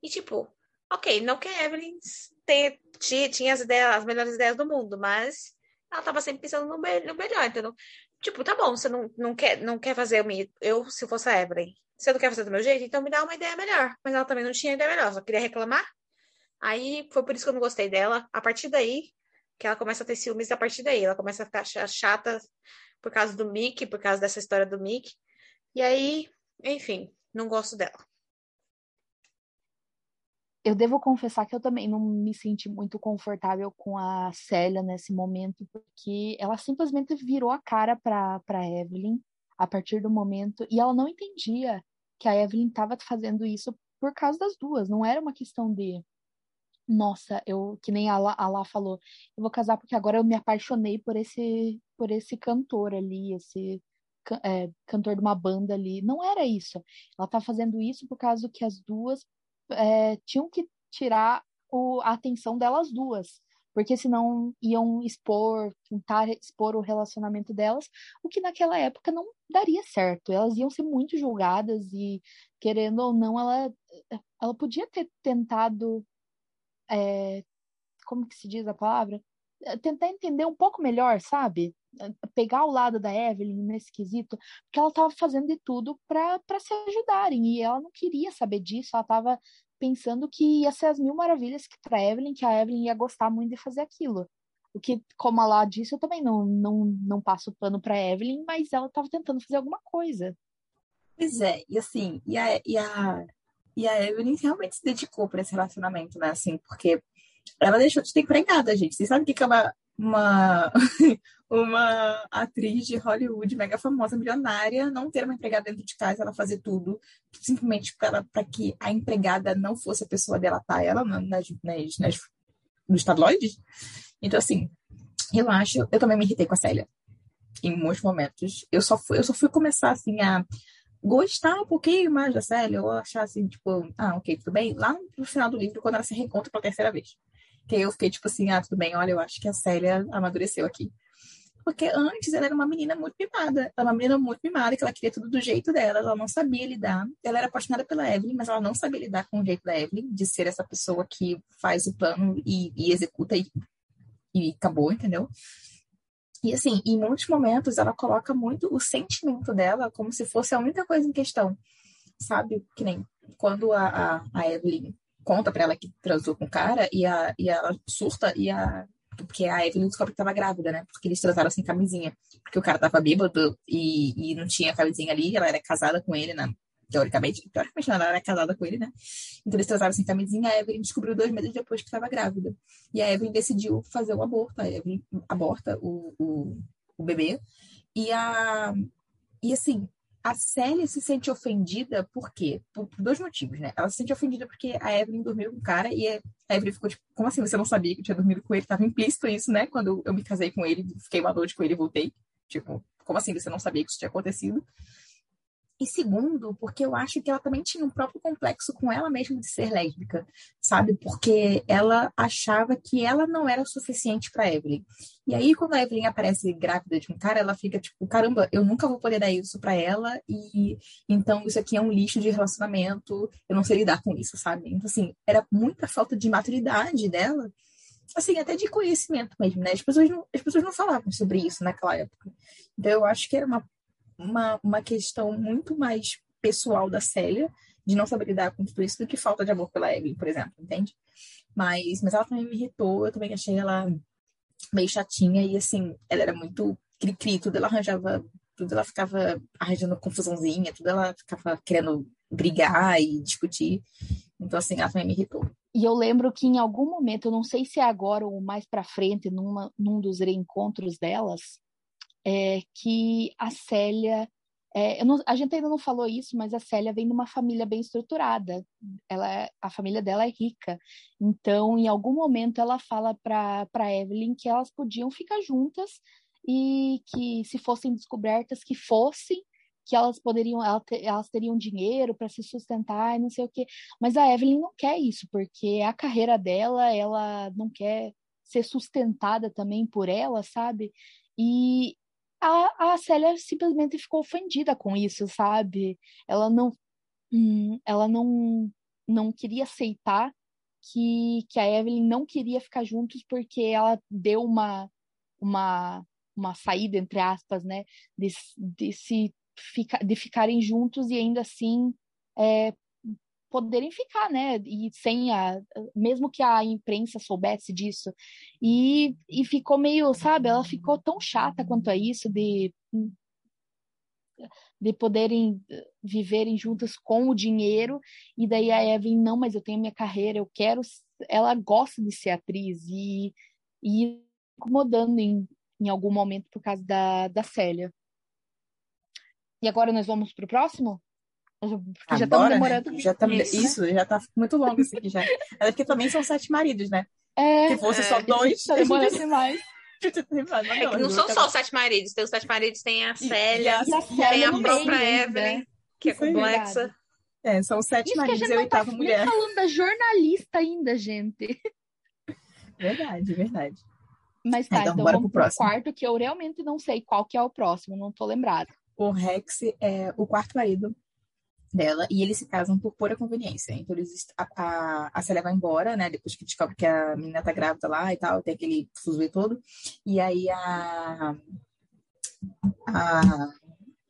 E tipo, ok, não que a Evelyn tenha, tinha, as, ideias, as melhores ideias do mundo, mas ela tava sempre pensando no, no melhor, entendeu? Tipo, tá bom, você não, não, quer, não quer fazer o meu. Eu, se fosse a Evelyn, você não quer fazer do meu jeito, então me dá uma ideia melhor. Mas ela também não tinha ideia melhor, só queria reclamar. Aí foi por isso que eu não gostei dela. A partir daí, que ela começa a ter ciúmes a partir daí. Ela começa a ficar chata por causa do Mickey, por causa dessa história do Mickey. E aí, enfim, não gosto dela. Eu devo confessar que eu também não me senti muito confortável com a Célia nesse momento, porque ela simplesmente virou a cara para Evelyn a partir do momento e ela não entendia que a Evelyn estava fazendo isso por causa das duas, não era uma questão de nossa, eu que nem a Lá, a Lá falou, eu vou casar porque agora eu me apaixonei por esse por esse cantor ali, esse é, cantor de uma banda ali. Não era isso. Ela tá fazendo isso por causa que as duas é, tinham que tirar o, a atenção delas duas, porque senão iam expor, tentar expor o relacionamento delas, o que naquela época não daria certo. Elas iam ser muito julgadas e, querendo ou não, ela, ela podia ter tentado é, como que se diz a palavra? É, tentar entender um pouco melhor, sabe? pegar o lado da Evelyn nesse quesito, porque ela estava fazendo de tudo para se ajudarem e ela não queria saber disso, ela estava pensando que ia ser as mil maravilhas que para Evelyn, que a Evelyn ia gostar muito de fazer aquilo. O que, como a Lá disse, eu também não, não, não passo pano para Evelyn, mas ela estava tentando fazer alguma coisa. Pois é, e assim, e a, e a, e a Evelyn realmente se dedicou para esse relacionamento, né? Assim, porque ela deixou de ter empregada, gente. Vocês sabem que é uma, uma, uma atriz de Hollywood mega famosa, milionária, não ter uma empregada dentro de casa, ela fazer tudo, simplesmente para que a empregada não fosse a pessoa delatar ela nas, nas, nas, nos tabloides? Então, assim, eu acho, eu também me irritei com a Célia em muitos momentos. Eu só fui, eu só fui começar assim a gostar um pouquinho mais da Célia, ou achar assim, tipo, ah, ok, tudo bem, lá no final do livro, quando ela se reencontra pela terceira vez. Que eu fiquei tipo assim, ah, tudo bem, olha, eu acho que a Célia amadureceu aqui. Porque antes ela era uma menina muito mimada. Ela era uma menina muito mimada, que ela queria tudo do jeito dela, ela não sabia lidar. Ela era apaixonada pela Evelyn, mas ela não sabia lidar com o jeito da Evelyn, de ser essa pessoa que faz o plano e, e executa e, e acabou, entendeu? E assim, em muitos momentos ela coloca muito o sentimento dela como se fosse a única coisa em questão. Sabe? Que nem quando a, a, a Evelyn conta pra ela que transou com o cara e, a, e ela surta e a. Porque a Evelyn descobre que tava grávida, né? Porque eles transaram sem camisinha. Porque o cara tava bêbado e, e não tinha camisinha ali, ela era casada com ele, né? Teoricamente, teoricamente ela era casada com ele, né? Então eles transaram sem camisinha, a Evelyn descobriu dois meses depois que estava grávida. E a Evelyn decidiu fazer o aborto. A Evelyn aborta o, o, o bebê. E a. E assim, a Célia se sente ofendida por quê? Por, por, dois motivos, né? Ela se sente ofendida porque a Evelyn dormiu com o cara e a Evelyn ficou tipo, como assim você não sabia que eu tinha dormido com ele? Tava implícito isso, né? Quando eu me casei com ele, fiquei uma noite com ele e voltei. Tipo, como assim você não sabia que isso tinha acontecido? E segundo, porque eu acho que ela também tinha um próprio complexo com ela mesma de ser lésbica, sabe? Porque ela achava que ela não era suficiente para Evelyn. E aí, quando a Evelyn aparece grávida de um cara, ela fica tipo: caramba, eu nunca vou poder dar isso para ela, e então isso aqui é um lixo de relacionamento, eu não sei lidar com isso, sabe? Então, assim, era muita falta de maturidade dela assim, até de conhecimento mesmo, né? As pessoas não, as pessoas não falavam sobre isso naquela época. Então, eu acho que era uma uma, uma questão muito mais pessoal da Célia, de não saber lidar com tudo isso, do que falta de amor pela Evelyn, por exemplo, entende? Mas, mas ela também me irritou, eu também achei ela meio chatinha, e assim, ela era muito cri-cri, tudo ela arranjava, tudo ela ficava arranjando confusãozinha, tudo ela ficava querendo brigar e discutir. Então, assim, ela também me irritou. E eu lembro que em algum momento, eu não sei se é agora ou mais para frente, numa, num dos reencontros delas, é, que a Célia. É, não, a gente ainda não falou isso, mas a Célia vem de uma família bem estruturada. Ela, é, a família dela é rica. Então, em algum momento, ela fala para Evelyn que elas podiam ficar juntas e que, se fossem descobertas, que fossem, que elas poderiam, elas teriam dinheiro para se sustentar e não sei o quê. Mas a Evelyn não quer isso, porque a carreira dela, ela não quer ser sustentada também por ela, sabe? E a, a Célia simplesmente ficou ofendida com isso, sabe? Ela não, hum, ela não, não queria aceitar que, que a Evelyn não queria ficar juntos porque ela deu uma, uma, uma saída, entre aspas, né? De, de, se, fica, de ficarem juntos e ainda assim é, poderem ficar, né? E sem a. Mesmo que a imprensa soubesse disso. E, e ficou meio, sabe? Ela ficou tão chata quanto a isso de. De poderem viverem juntas com o dinheiro, e daí a Evelyn, não, mas eu tenho minha carreira, eu quero. Ela gosta de ser atriz, e, e incomodando em, em algum momento por causa da, da Célia. E agora nós vamos pro próximo? Porque já estamos demorando. Né? Já tá, isso, isso já tá muito longo isso aqui já. É que também são sete maridos, né? É, Se fosse é, só dois. Tá demorando demais. É que não são só os sete maridos, tem os sete maridos, tem a Célia, e a, Célia tem a própria né? Evelyn, que é complexa. É, são sete Isso maridos e a oitava tá mulher. falando da jornalista ainda, gente. Verdade, verdade. Mas tá, então, então vamos pro, próximo. quarto, que eu realmente não sei qual que é o próximo, não tô lembrada. O Rex é o quarto marido dela e eles se casam por pura conveniência. Então eles, a, a, a Célia vai embora, né? Depois que descobre que a menina tá grávida lá e tal, tem aquele fuzuê todo. E aí a, a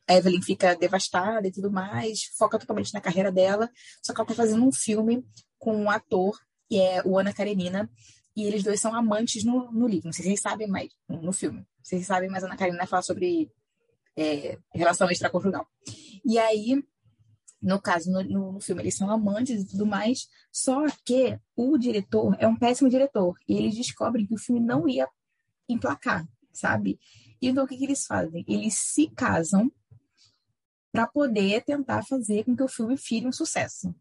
Evelyn fica devastada e tudo mais, foca totalmente na carreira dela, só que ela tá fazendo um filme com um ator, que é o Ana Karenina, e eles dois são amantes no, no livro. Não sei se vocês sabem, mas no filme. Vocês sabem, mas a Ana Karenina fala sobre é, relação extraconjugal. E aí, no caso, no, no, filme, eles são amantes e tudo mais, só que o diretor é um péssimo diretor, e eles descobrem que o filme não ia emplacar, sabe? Então o que, que eles fazem? Eles se casam para poder tentar fazer com que o filme fire um sucesso.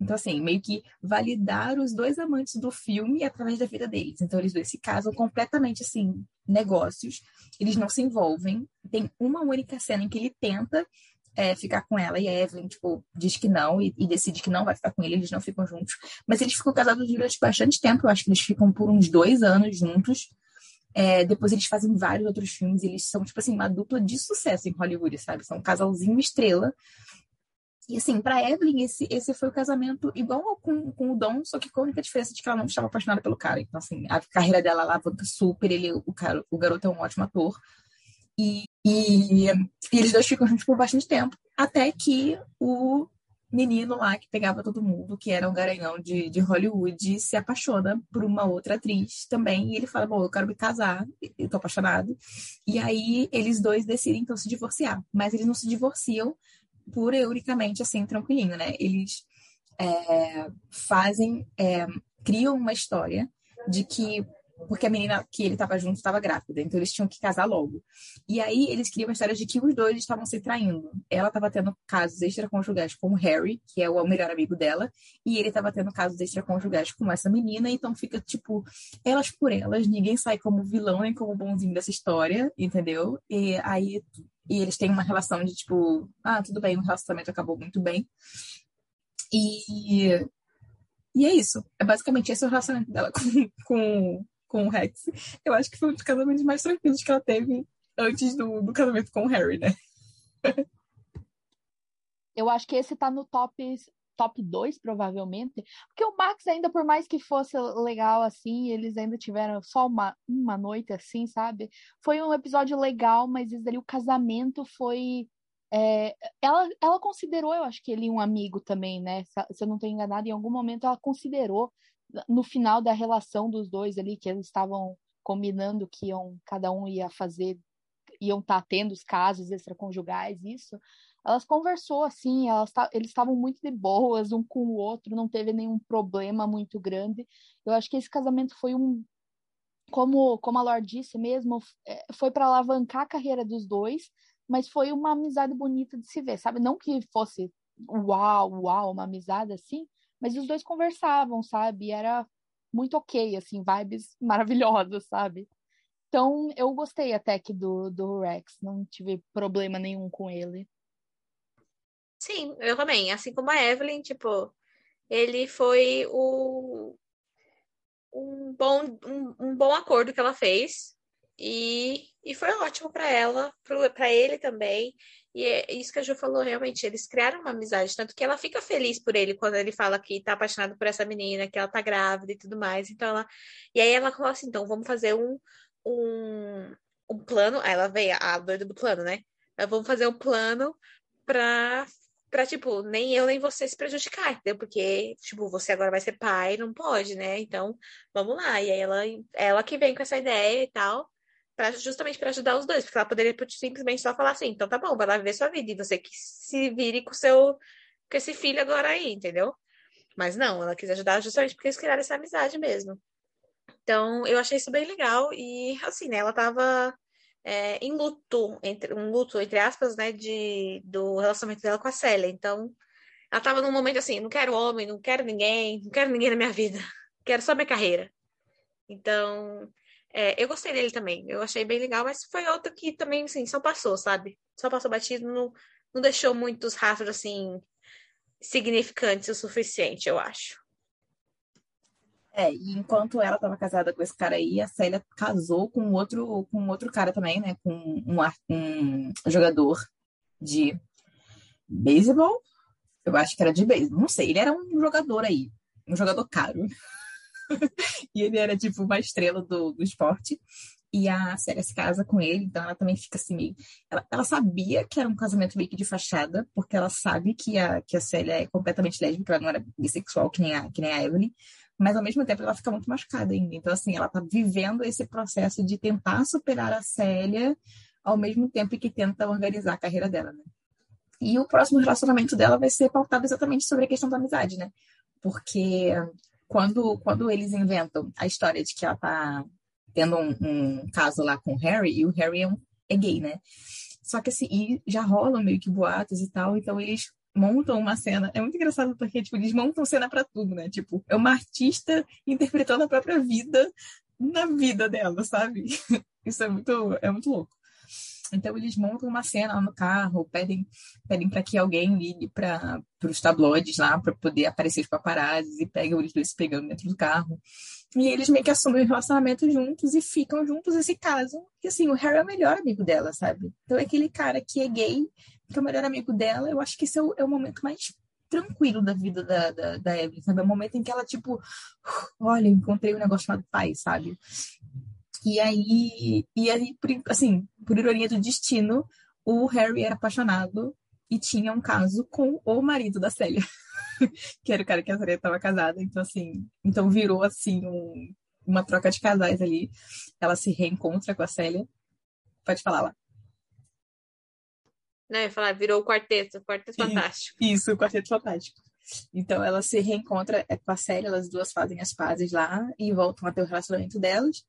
Então, assim, meio que validar os dois amantes do filme através da vida deles. Então, eles dois se casam completamente, assim, negócios. Eles não se envolvem. Tem uma única cena em que ele tenta é, ficar com ela e a Evelyn, tipo, diz que não e, e, decide que não vai ficar com ele. Eles não ficam juntos. Mas eles ficam casados durante bastante tempo. Eu acho que eles ficam por uns dois anos juntos. É, depois eles fazem vários outros filmes. Eles são, tipo assim, uma dupla de sucesso em Hollywood, sabe? São um casalzinho estrela. E assim, para Evelyn, esse, esse foi o casamento igual com, com o Dom, só que com a única diferença de que ela não estava apaixonada pelo cara. Então, assim, a carreira dela alavanca super, ele, o, cara, o garoto é um ótimo ator. E, e, e eles dois ficam juntos por bastante tempo, até que o menino lá que pegava todo mundo, que era um garanhão de, de Hollywood, se apaixona por uma outra atriz também. E ele fala: Bom, eu quero me casar, eu tô apaixonado. E aí eles dois decidem então se divorciar. Mas eles não se divorciam por euricamente assim, tranquilinho, né? Eles é, fazem, é, criam uma história de que porque a menina que ele estava junto estava grávida, então eles tinham que casar logo. E aí eles criam uma história de que os dois estavam se traindo. Ela estava tendo casos extraconjugais com o Harry, que é o melhor amigo dela, e ele estava tendo casos extraconjugais com essa menina, então fica tipo elas por elas, ninguém sai como vilão nem como bonzinho dessa história, entendeu? E aí e eles têm uma relação de tipo, ah, tudo bem, o relacionamento acabou muito bem. E, e é isso. É basicamente esse o relacionamento dela com, com, com o Rex. Eu acho que foi um dos casamentos mais tranquilos que ela teve antes do, do casamento com o Harry, né? Eu acho que esse tá no top top 2, provavelmente. Porque o Max, ainda por mais que fosse legal assim, eles ainda tiveram só uma, uma noite assim, sabe? Foi um episódio legal, mas ali o casamento foi. É, ela, ela considerou, eu acho que ele um amigo também, né? Se eu não estou enganada, em algum momento ela considerou, no final da relação dos dois ali, que eles estavam combinando que iam, cada um ia fazer, iam estar tá tendo os casos extraconjugais, isso elas conversou assim, elas eles estavam muito de boas um com o outro, não teve nenhum problema muito grande. Eu acho que esse casamento foi um como como a Lorde disse mesmo, é, foi para alavancar a carreira dos dois, mas foi uma amizade bonita de se ver, sabe? Não que fosse uau, uau, uma amizade assim, mas os dois conversavam, sabe? Era muito ok, assim, vibes maravilhosas, sabe? Então, eu gostei até que do, do Rex, não tive problema nenhum com ele. Sim, eu também. Assim como a Evelyn, tipo, ele foi o, um, bom, um, um bom acordo que ela fez. E, e foi ótimo para ela, para ele também. E é isso que a Ju falou, realmente, eles criaram uma amizade, tanto que ela fica feliz por ele quando ele fala que tá apaixonado por essa menina, que ela tá grávida e tudo mais. Então ela. E aí ela falou assim: então vamos fazer um, um, um plano. Aí ela veio, a doida do plano, né? Vamos fazer um plano para pra, tipo, nem eu nem você se prejudicar, entendeu? Porque, tipo, você agora vai ser pai, não pode, né? Então, vamos lá. E aí ela, ela que vem com essa ideia e tal, pra, justamente para ajudar os dois, porque ela poderia simplesmente só falar assim, então tá bom, vai lá viver sua vida, e você que se vire com seu com esse filho agora aí, entendeu? Mas não, ela quis ajudar justamente porque eles criaram essa amizade mesmo. Então, eu achei isso bem legal e, assim, né, ela tava é, em luto, entre, um luto, entre aspas, né, de, do relacionamento dela com a Célia. Então, ela tava num momento assim, não quero homem, não quero ninguém, não quero ninguém na minha vida, quero só minha carreira. Então, é, eu gostei dele também, eu achei bem legal, mas foi outro que também, assim, só passou, sabe? Só passou batido, não, não deixou muitos rastros, assim, significantes o suficiente, eu acho. É, e enquanto ela estava casada com esse cara aí, a Célia casou com outro, com outro cara também, né? Com um, um jogador de beisebol. Eu acho que era de beisebol, não sei. Ele era um jogador aí, um jogador caro. e ele era tipo uma estrela do, do esporte. e a Célia se casa com ele, então ela também fica assim meio. Ela, ela, sabia que era um casamento meio que de fachada, porque ela sabe que a, que a Célia é completamente lésbica, ela não era bissexual que nem a, que nem a Evelyn, mas ao mesmo tempo ela fica muito machucada ainda. Então, assim, ela tá vivendo esse processo de tentar superar a Célia ao mesmo tempo que tenta organizar a carreira dela, né? E o próximo relacionamento dela vai ser pautado exatamente sobre a questão da amizade, né? Porque quando, quando eles inventam a história de que ela tá tendo um, um caso lá com o Harry, e o Harry é, um, é gay, né? Só que assim, já rolam meio que boatos e tal, então eles montam uma cena. É muito engraçado porque, tipo, eles montam cena para tudo, né? Tipo, é uma artista interpretando a própria vida na vida dela, sabe? Isso é muito, é muito louco. Então eles montam uma cena lá no carro, pedem, pedem para que alguém ligue para os tabloides lá para poder aparecer os paparazzi e pegam eles dois pegando dentro do carro. E eles meio que assumem o relacionamento juntos e ficam juntos e se casam. E assim, o Harry é o melhor amigo dela, sabe? Então é aquele cara que é gay, que é o melhor amigo dela. Eu acho que esse é o, é o momento mais tranquilo da vida da, da, da Evelyn, sabe? É o momento em que ela, tipo, olha, encontrei um negócio chamado pai, sabe? E aí, e aí, assim, por ironia do destino, o Harry era apaixonado e tinha um caso com o marido da Célia, que era o cara que a Célia estava casada. Então, assim, então virou assim um, uma troca de casais ali. Ela se reencontra com a Célia. Pode falar lá. Não, eu ia falar, virou o quarteto, o quarteto fantástico. Isso, o quarteto fantástico. Então ela se reencontra é, com a Célia, elas duas fazem as pazes lá e voltam a ter o relacionamento delas.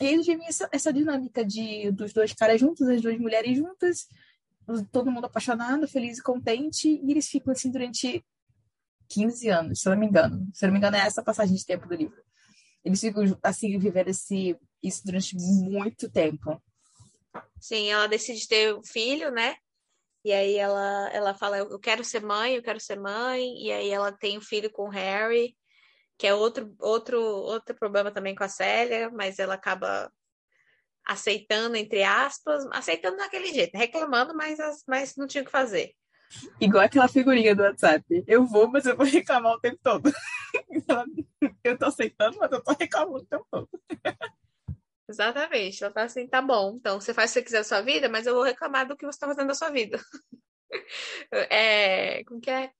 E eles vivem essa, essa dinâmica de dos dois caras juntos, as duas mulheres juntas, todo mundo apaixonado, feliz e contente, e eles ficam assim durante 15 anos, se eu não me engano. Se eu não me engano, é essa passagem de tempo do livro. Eles ficam assim, vivendo esse, isso durante muito tempo. Sim, ela decide ter um filho, né? E aí ela, ela fala, eu quero ser mãe, eu quero ser mãe. E aí ela tem um filho com o Harry, que é outro, outro, outro problema também com a Célia, mas ela acaba aceitando, entre aspas, aceitando daquele jeito, reclamando, mas, mas não tinha o que fazer. Igual aquela figurinha do WhatsApp. Eu vou, mas eu vou reclamar o tempo todo. eu tô aceitando, mas eu tô reclamando o tempo todo. Exatamente. Ela fala assim, tá bom, então você faz o que você quiser da sua vida, mas eu vou reclamar do que você está fazendo da sua vida. é, como que é?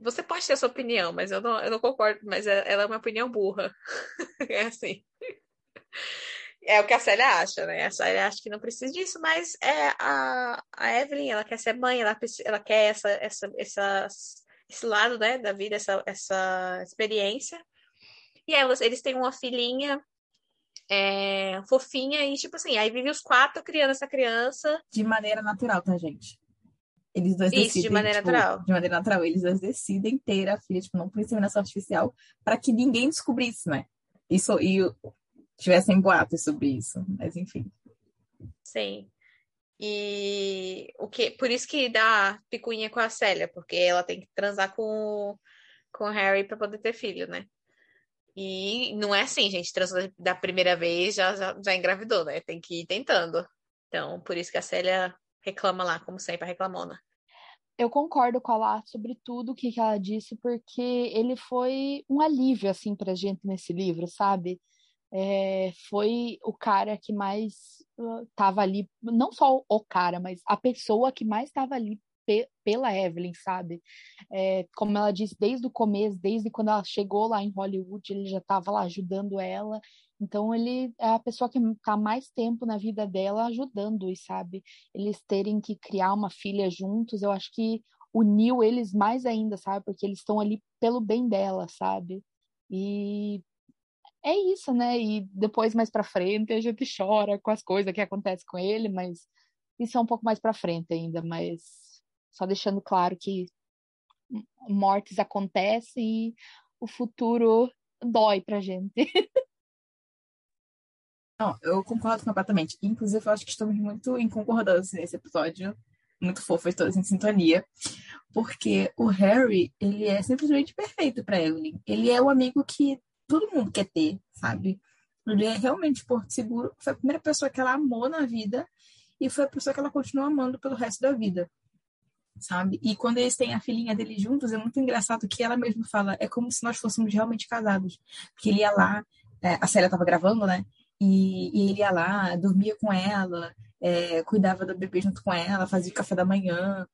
Você pode ter a sua opinião, mas eu não, eu não concordo, mas é, ela é uma opinião burra. é assim. É o que a Célia acha, né? A Célia acha que não precisa disso, mas é a, a Evelyn, ela quer ser mãe, ela, ela quer essa, essa, essa, esse lado né, da vida, essa, essa experiência. E aí eles têm uma filhinha é, fofinha e, tipo assim, aí vive os quatro criando essa criança. De maneira natural, tá, gente? Eles dois Isso, decidem, de maneira tipo, natural. De maneira natural. Eles dois decidem ter a filha, tipo, não por inseminação artificial, para que ninguém descobrisse, né? Isso, e tivessem boatos sobre isso, mas enfim. Sim. E o que, por isso que dá picuinha com a Célia, porque ela tem que transar com, com o Harry para poder ter filho, né? E não é assim, gente, transou da primeira vez já, já, já engravidou, né? Tem que ir tentando. Então, por isso que a Célia reclama lá, como sempre, a reclamona. Eu concordo com a Lá sobre tudo o que ela disse, porque ele foi um alívio, assim, pra gente nesse livro, sabe? É, foi o cara que mais estava ali, não só o cara, mas a pessoa que mais estava ali pe pela Evelyn, sabe? É, como ela disse, desde o começo, desde quando ela chegou lá em Hollywood, ele já estava lá ajudando ela. Então ele é a pessoa que está mais tempo na vida dela ajudando, e sabe? Eles terem que criar uma filha juntos, eu acho que uniu eles mais ainda, sabe? Porque eles estão ali pelo bem dela, sabe? E é isso, né? E depois mais para frente a gente chora com as coisas que acontecem com ele, mas isso é um pouco mais para frente ainda, mas só deixando claro que mortes acontecem e o futuro dói pra gente. Não, eu concordo completamente. Inclusive, eu acho que estamos muito em concordância nesse episódio. Muito fofos, todos em sintonia. Porque o Harry, ele é simplesmente perfeito para Evelyn. Ele é o amigo que todo mundo quer ter, sabe? Ele é realmente Porto Seguro. Foi a primeira pessoa que ela amou na vida e foi a pessoa que ela continua amando pelo resto da vida sabe? E quando eles têm a filhinha dele juntos, é muito engraçado que ela mesma fala, é como se nós fôssemos realmente casados. Porque ele ia lá, é, a Célia tava gravando, né? E, e ele ia lá, dormia com ela, é, cuidava do bebê junto com ela, fazia café da manhã,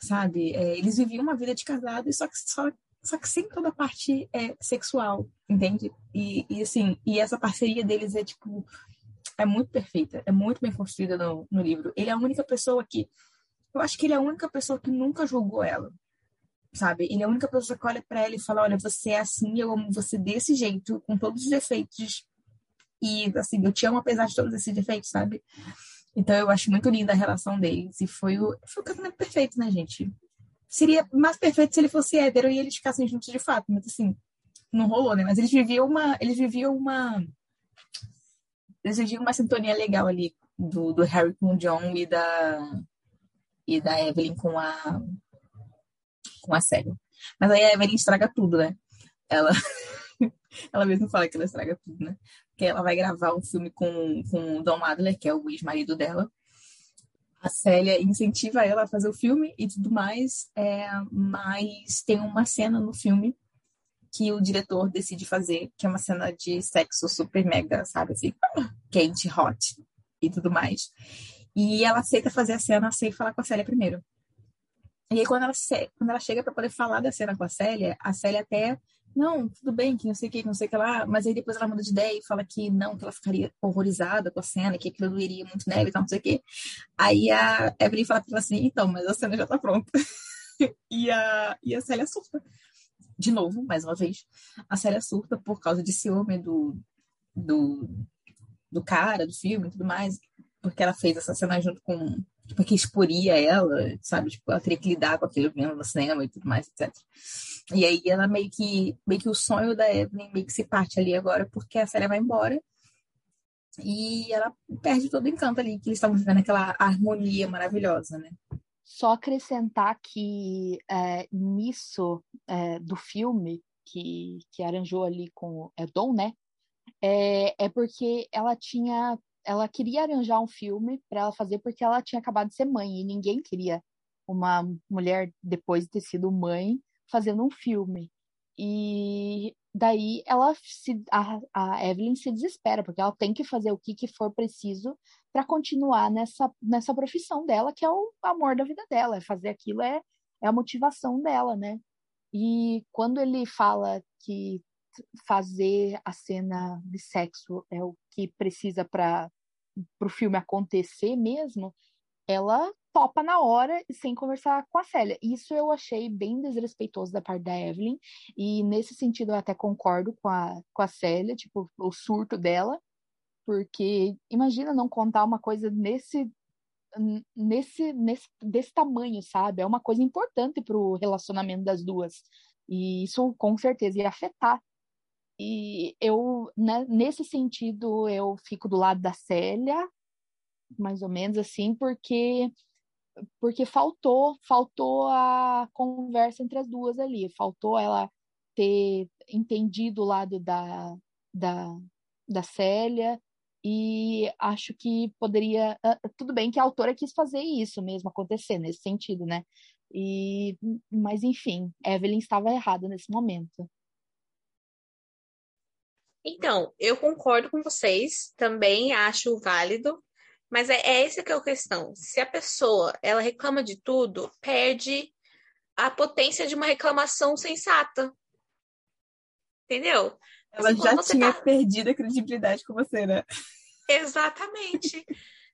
sabe? É, eles viviam uma vida de casado, só que, só, só que sem toda a parte é, sexual, entende? E, e assim, e essa parceria deles é tipo é muito perfeita, é muito bem construída no, no livro. Ele é a única pessoa que eu acho que ele é a única pessoa que nunca julgou ela, sabe? Ele é a única pessoa que olha para ela e fala: Olha, você é assim, eu amo você desse jeito, com todos os defeitos. E, assim, eu te amo apesar de todos esses defeitos, sabe? Então, eu acho muito linda a relação deles. E foi o, foi o casamento perfeito, né, gente? Seria mais perfeito se ele fosse hétero e eles ficassem juntos de fato, mas, assim, não rolou, né? Mas eles viviam uma. Eles viviam uma. Eles viviam uma sintonia legal ali do, do Harry com o John e da e da Evelyn com a com a série. Mas aí a Evelyn estraga tudo, né? Ela ela mesma fala que ela estraga tudo, né? Porque ela vai gravar um filme com, com o Don Adler, que é o ex-marido dela. A Célia incentiva ela a fazer o filme e tudo mais, é, mas tem uma cena no filme que o diretor decide fazer, que é uma cena de sexo super mega, sabe, assim, quente, hot e tudo mais. E ela aceita fazer a cena sem falar com a Célia primeiro. E aí, quando ela, quando ela chega para poder falar da cena com a Célia, a Célia até, não, tudo bem, que não sei o que, não sei o que lá, mas aí depois ela muda de ideia e fala que não, que ela ficaria horrorizada com a cena, que aquilo doeria muito nela e tal, não sei o que. Aí a Evelyn fala pra ela assim, então, mas a cena já tá pronta. e, a, e a Célia surta. De novo, mais uma vez, a Célia surta por causa de ciúme do, do, do cara, do filme e tudo mais porque ela fez essa cena junto com. Porque exporia ela, sabe? Tipo, ela teria que lidar com aquilo vendo no cinema e tudo mais, etc. E aí ela meio que, meio que o sonho da Evelyn meio que se parte ali agora, porque a série vai embora. E ela perde todo o encanto ali, que eles estavam vivendo aquela harmonia maravilhosa, né? Só acrescentar que é, nisso é, do filme que, que arranjou ali com é Dom, né? É, é porque ela tinha ela queria arranjar um filme para ela fazer porque ela tinha acabado de ser mãe e ninguém queria uma mulher depois de ter sido mãe fazendo um filme. E daí ela se, a, a Evelyn se desespera porque ela tem que fazer o que, que for preciso para continuar nessa, nessa profissão dela que é o amor da vida dela, é fazer aquilo é, é a motivação dela, né? E quando ele fala que fazer a cena de sexo é o que precisa para o filme acontecer mesmo, ela topa na hora sem conversar com a Célia. Isso eu achei bem desrespeitoso da parte da Evelyn, e nesse sentido eu até concordo com a, com a Célia, tipo, o surto dela, porque imagina não contar uma coisa nesse nesse, nesse desse tamanho, sabe? É uma coisa importante para o relacionamento das duas. E isso com certeza ia afetar e eu, né, nesse sentido, eu fico do lado da Célia, mais ou menos assim, porque porque faltou, faltou a conversa entre as duas ali, faltou ela ter entendido o lado da, da, da Célia, e acho que poderia. Ah, tudo bem que a autora quis fazer isso mesmo acontecer, nesse sentido, né? E, mas, enfim, Evelyn estava errada nesse momento. Então, eu concordo com vocês, também acho válido, mas é, é essa que é a questão. Se a pessoa ela reclama de tudo, perde a potência de uma reclamação sensata. Entendeu? Ela já tinha tá... perdido a credibilidade com você, né? Exatamente.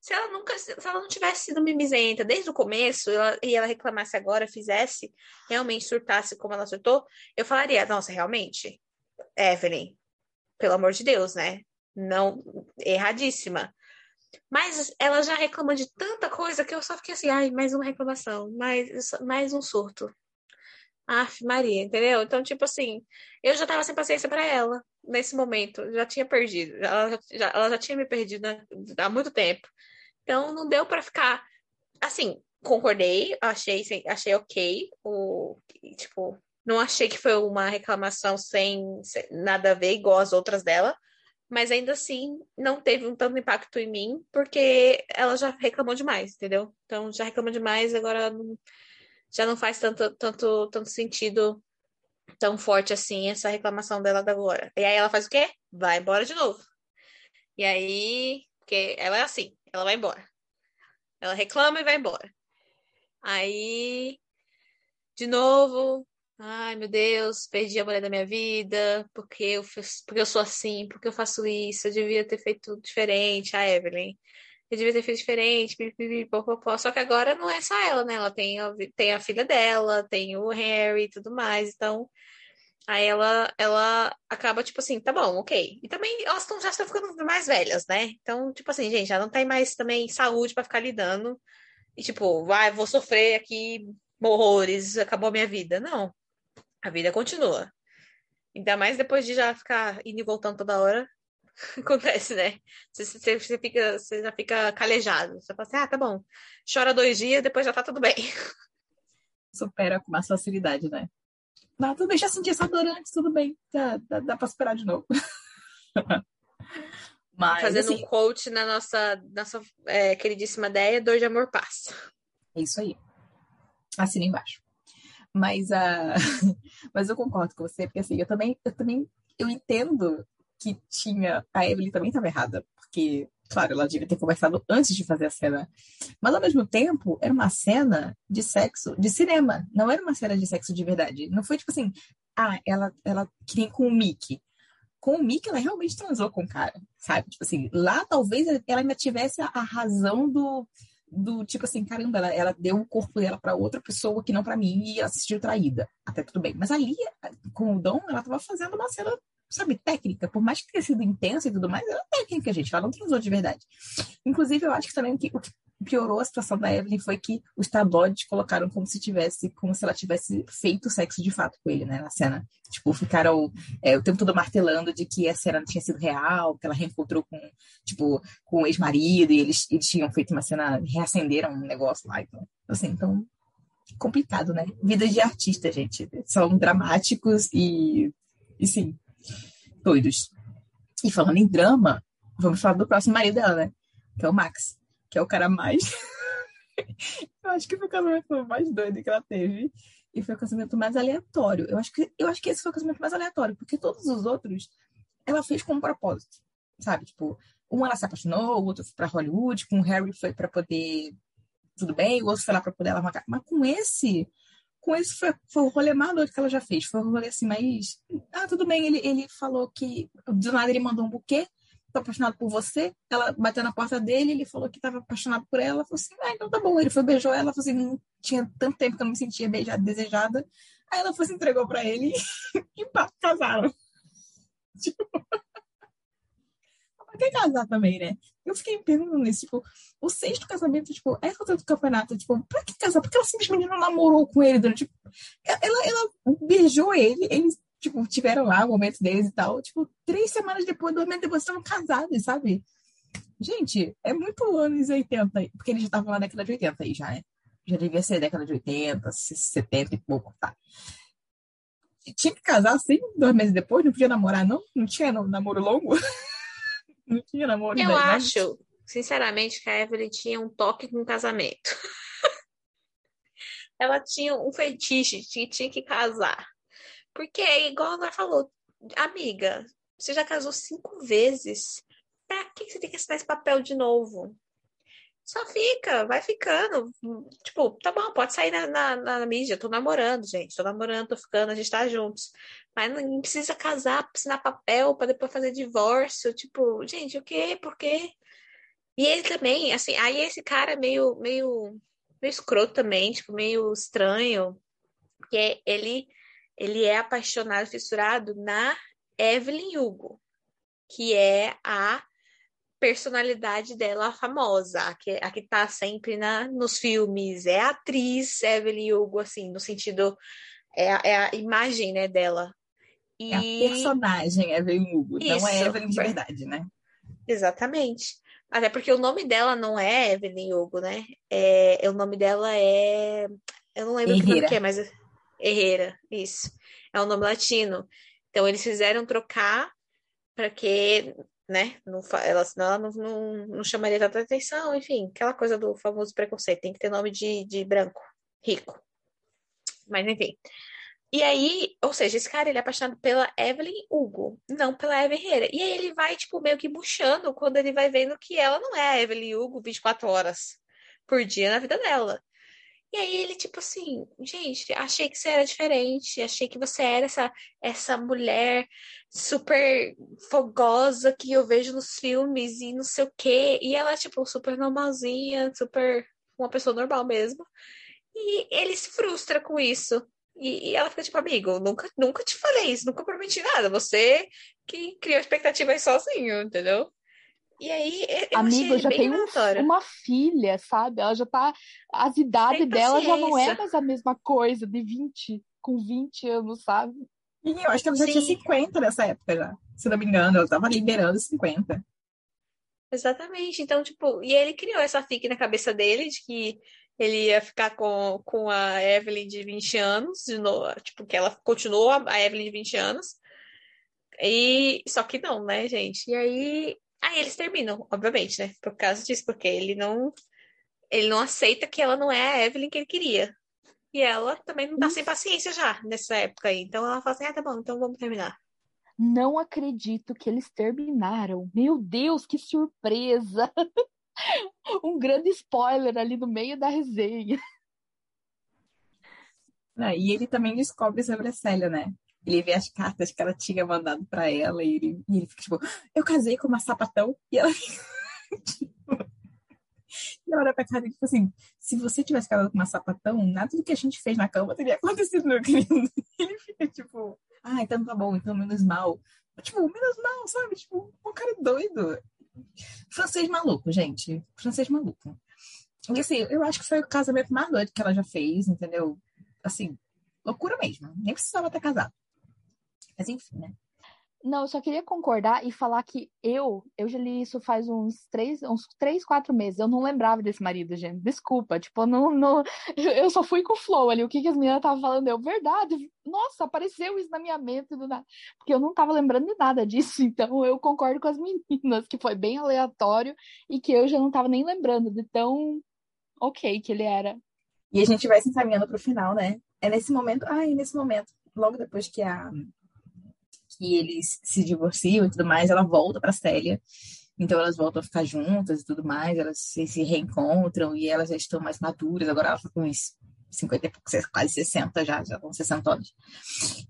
se ela nunca, se ela não tivesse sido mimizenta desde o começo ela, e ela reclamasse agora, fizesse, realmente surtasse como ela surtou, eu falaria, nossa, realmente, Evelyn, pelo amor de Deus, né? Não, erradíssima. Mas ela já reclama de tanta coisa que eu só fiquei assim, ai, mais uma reclamação, mais, mais um surto. Aff, Maria, entendeu? Então, tipo assim, eu já tava sem paciência para ela nesse momento, já tinha perdido, ela já, ela já tinha me perdido há muito tempo. Então, não deu para ficar assim, concordei, achei, achei ok, o, tipo, não achei que foi uma reclamação sem, sem nada a ver, igual as outras dela, mas ainda assim não teve um tanto impacto em mim, porque ela já reclamou demais, entendeu? Então já reclamou demais, agora não, já não faz tanto, tanto, tanto sentido tão forte assim essa reclamação dela da agora. E aí ela faz o quê? Vai embora de novo. E aí, porque ela é assim, ela vai embora. Ela reclama e vai embora. Aí, de novo, ai meu Deus, perdi a mulher da minha vida, porque eu, porque eu sou assim, porque eu faço isso, eu devia ter feito diferente, a Evelyn. Eu devia ter feito diferente, pipipi, popopó. Só que agora não é só ela, né? Ela tem a, tem a filha dela, tem o Harry e tudo mais. Então, aí ela, ela acaba, tipo assim, tá bom, ok. E também elas tão, já estão ficando mais velhas, né? Então, tipo assim, gente, já não tem mais também saúde pra ficar lidando. E tipo, vai, vou sofrer aqui horrores, acabou a minha vida. Não. A vida continua. Ainda mais depois de já ficar indo e voltando toda hora. Acontece, né? Você, você, você fica, você já fica calejado. Você fala assim, ah, tá bom. Chora dois dias, depois já tá tudo bem. Supera com mais facilidade, né? Não, tudo bem, já senti essa dor antes, tudo bem. Dá, dá, dá pra superar de novo. Mas, Fazendo assim, um quote na nossa, nossa é, queridíssima ideia, dor de amor passa. É isso aí. Assina embaixo. Mas, a... Mas eu concordo com você, porque assim, eu também, eu também eu entendo que tinha. A Evelyn também estava errada, porque, claro, ela devia ter conversado antes de fazer a cena. Mas ao mesmo tempo, era uma cena de sexo, de cinema. Não era uma cena de sexo de verdade. Não foi tipo assim, ah, ela, ela que nem com o Mickey. Com o Mickey, ela realmente transou com o cara, sabe? Tipo assim, lá talvez ela ainda tivesse a razão do, do tipo assim, caramba, ela, ela deu o corpo dela para outra pessoa que não para mim e ela se sentiu traída. Até tudo bem. Mas ali, com o Dom, ela tava fazendo uma cena, sabe, técnica. Por mais que tenha sido intensa e tudo mais, era técnica, gente. Ela não transou de verdade. Inclusive, eu acho que também o que, o que piorou a situação da Evelyn foi que os tabloides colocaram como se tivesse, como se ela tivesse feito sexo de fato com ele, né, na cena. Tipo, ficaram é, o tempo todo martelando de que a cena tinha sido real, que ela reencontrou com, tipo, com o ex-marido e eles, eles tinham feito uma cena, reacenderam um negócio lá. Então, assim, então, complicado, né? Vidas de artista, gente. São dramáticos e, e sim, doidos. E falando em drama, vamos falar do próximo marido dela, né? Que é o Max que é o cara mais. eu acho que foi o casamento mais doido que ela teve. E foi o casamento mais aleatório. Eu acho que, eu acho que esse foi o casamento mais aleatório, porque todos os outros ela fez com um propósito. Sabe? Tipo, um ela se apaixonou, o outro foi pra Hollywood, com o Harry foi para poder. Tudo bem, o outro foi lá pra poder alavancar. Mas com esse. Com esse foi, foi o rolê mais doido que ela já fez. Foi um rolê assim, mais. Ah, tudo bem, ele, ele falou que. Do nada ele mandou um buquê tô apaixonado por você. Ela bateu na porta dele, ele falou que estava apaixonado por ela. Falou assim, ah, então tá bom. Ele foi, beijou ela, falou assim, não tinha tanto tempo que eu não me sentia beijada, desejada. Aí ela foi, se entregou pra ele e casaram. Tipo... Pra que casar também, né? Eu fiquei pensando nisso, tipo, o sexto casamento, tipo, é o do campeonato, tipo, pra que casar? Porque ela simplesmente não namorou com ele durante. Tipo, ela, ela beijou ele, eles tipo, tiveram lá o momento deles e tal. Tipo, três semanas depois, dois meses depois, estavam casados, sabe? Gente, é muito anos 80, porque eles já estavam na década de 80 aí já, né? Já devia ser década de 80, 70 e pouco, tá? E tinha que casar assim, dois meses depois, não podia namorar, não? Não tinha namoro longo? não tinha namoro Eu acho, sinceramente, que a Evelyn tinha um toque com casamento. Ela tinha um fetiche que tinha que casar. Porque, igual ela falou, amiga, você já casou cinco vezes. Pra que você tem que assinar esse papel de novo? Só fica, vai ficando. Tipo, tá bom, pode sair na, na, na mídia. Tô namorando, gente. Tô namorando, tô ficando, a gente tá juntos. Mas não precisa casar, assinar papel pra depois fazer divórcio. Tipo, gente, o quê? Por quê? E ele também, assim, aí esse cara meio, meio, meio escroto também, tipo, meio estranho. Porque ele ele é apaixonado, fissurado na Evelyn Hugo, que é a personalidade dela famosa, a que, a que tá sempre na, nos filmes, é a atriz Evelyn Hugo, assim, no sentido, é a, é a imagem, né, dela. E... É a personagem Evelyn Hugo, Isso, não é Evelyn de verdade, né? Exatamente. Até porque o nome dela não é Evelyn Hugo, né? É, o nome dela é... Eu não lembro o que é, mas... Herrera, isso. É o nome latino. Então eles fizeram trocar para que, né, não, ela, senão ela não, não, não chamaria tanta atenção, enfim, aquela coisa do famoso preconceito, tem que ter nome de, de branco, rico. Mas enfim. E aí, ou seja, esse cara ele é apaixonado pela Evelyn Hugo, não pela Evelyn Herrera. E aí ele vai, tipo, meio que murchando quando ele vai vendo que ela não é a Evelyn Hugo 24 horas por dia na vida dela. E aí ele, tipo assim, gente, achei que você era diferente, achei que você era essa, essa mulher super fogosa que eu vejo nos filmes e não sei o quê. E ela, tipo, super normalzinha, super uma pessoa normal mesmo. E ele se frustra com isso. E, e, ela fica tipo, amigo, nunca, nunca te falei isso, nunca prometi nada. Você que criou expectativas sozinho, entendeu? E aí, eu Amigo, já tem um, uma filha, sabe? Ela já tá. As idades dela já não é mais a mesma coisa, de 20, com 20 anos, sabe? E eu acho que ela já Sim. tinha 50 nessa época já. Se não me engano, ela tava liberando 50. Exatamente. Então, tipo, e ele criou essa fique na cabeça dele de que ele ia ficar com, com a Evelyn de 20 anos, de novo, tipo, que ela continuou a Evelyn de 20 anos. E só que não, né, gente? E aí, aí eles terminam, obviamente, né? Por causa disso, porque ele não ele não aceita que ela não é a Evelyn que ele queria. E ela também não tá sem paciência já nessa época aí. Então ela fala assim: "Ah, tá bom, então vamos terminar". Não acredito que eles terminaram. Meu Deus, que surpresa! um grande spoiler ali no meio da resenha. Ah, e ele também descobre sobre a Célia, né? Ele vê as cartas que ela tinha mandado para ela e ele, e ele fica tipo, eu casei com uma sapatão e ela tipo... E ela olha pra cara e tipo assim, se você tivesse casado com uma sapatão, nada do que a gente fez na cama teria acontecido, meu querido. Ele fica tipo, ah, então tá bom, então menos mal. Tipo, menos mal, sabe? Tipo, um cara doido. Francês maluco, gente. Francês maluco. E assim, eu acho que foi o casamento mais doido que ela já fez, entendeu? Assim, loucura mesmo. Nem precisava ter casado. Mas enfim, né? Não, eu só queria concordar e falar que eu, eu já li isso faz uns três, uns três, quatro meses. Eu não lembrava desse marido, gente. Desculpa, tipo, não, não, eu só fui com o flow ali. O que, que as meninas estavam falando? Eu, verdade. Nossa, apareceu isso na minha mente do nada. Porque eu não estava lembrando de nada disso. Então eu concordo com as meninas, que foi bem aleatório e que eu já não estava nem lembrando de tão ok que ele era. E a gente vai se encaminhando para o final, né? É nesse momento, ai, nesse momento, logo depois que a que eles se divorciam e tudo mais, ela volta para Célia. Então elas voltam a ficar juntas e tudo mais, elas se, se reencontram e elas já estão mais maduras. Agora ela está com uns 50 e pouco, quase 60 já, já estão 60 anos.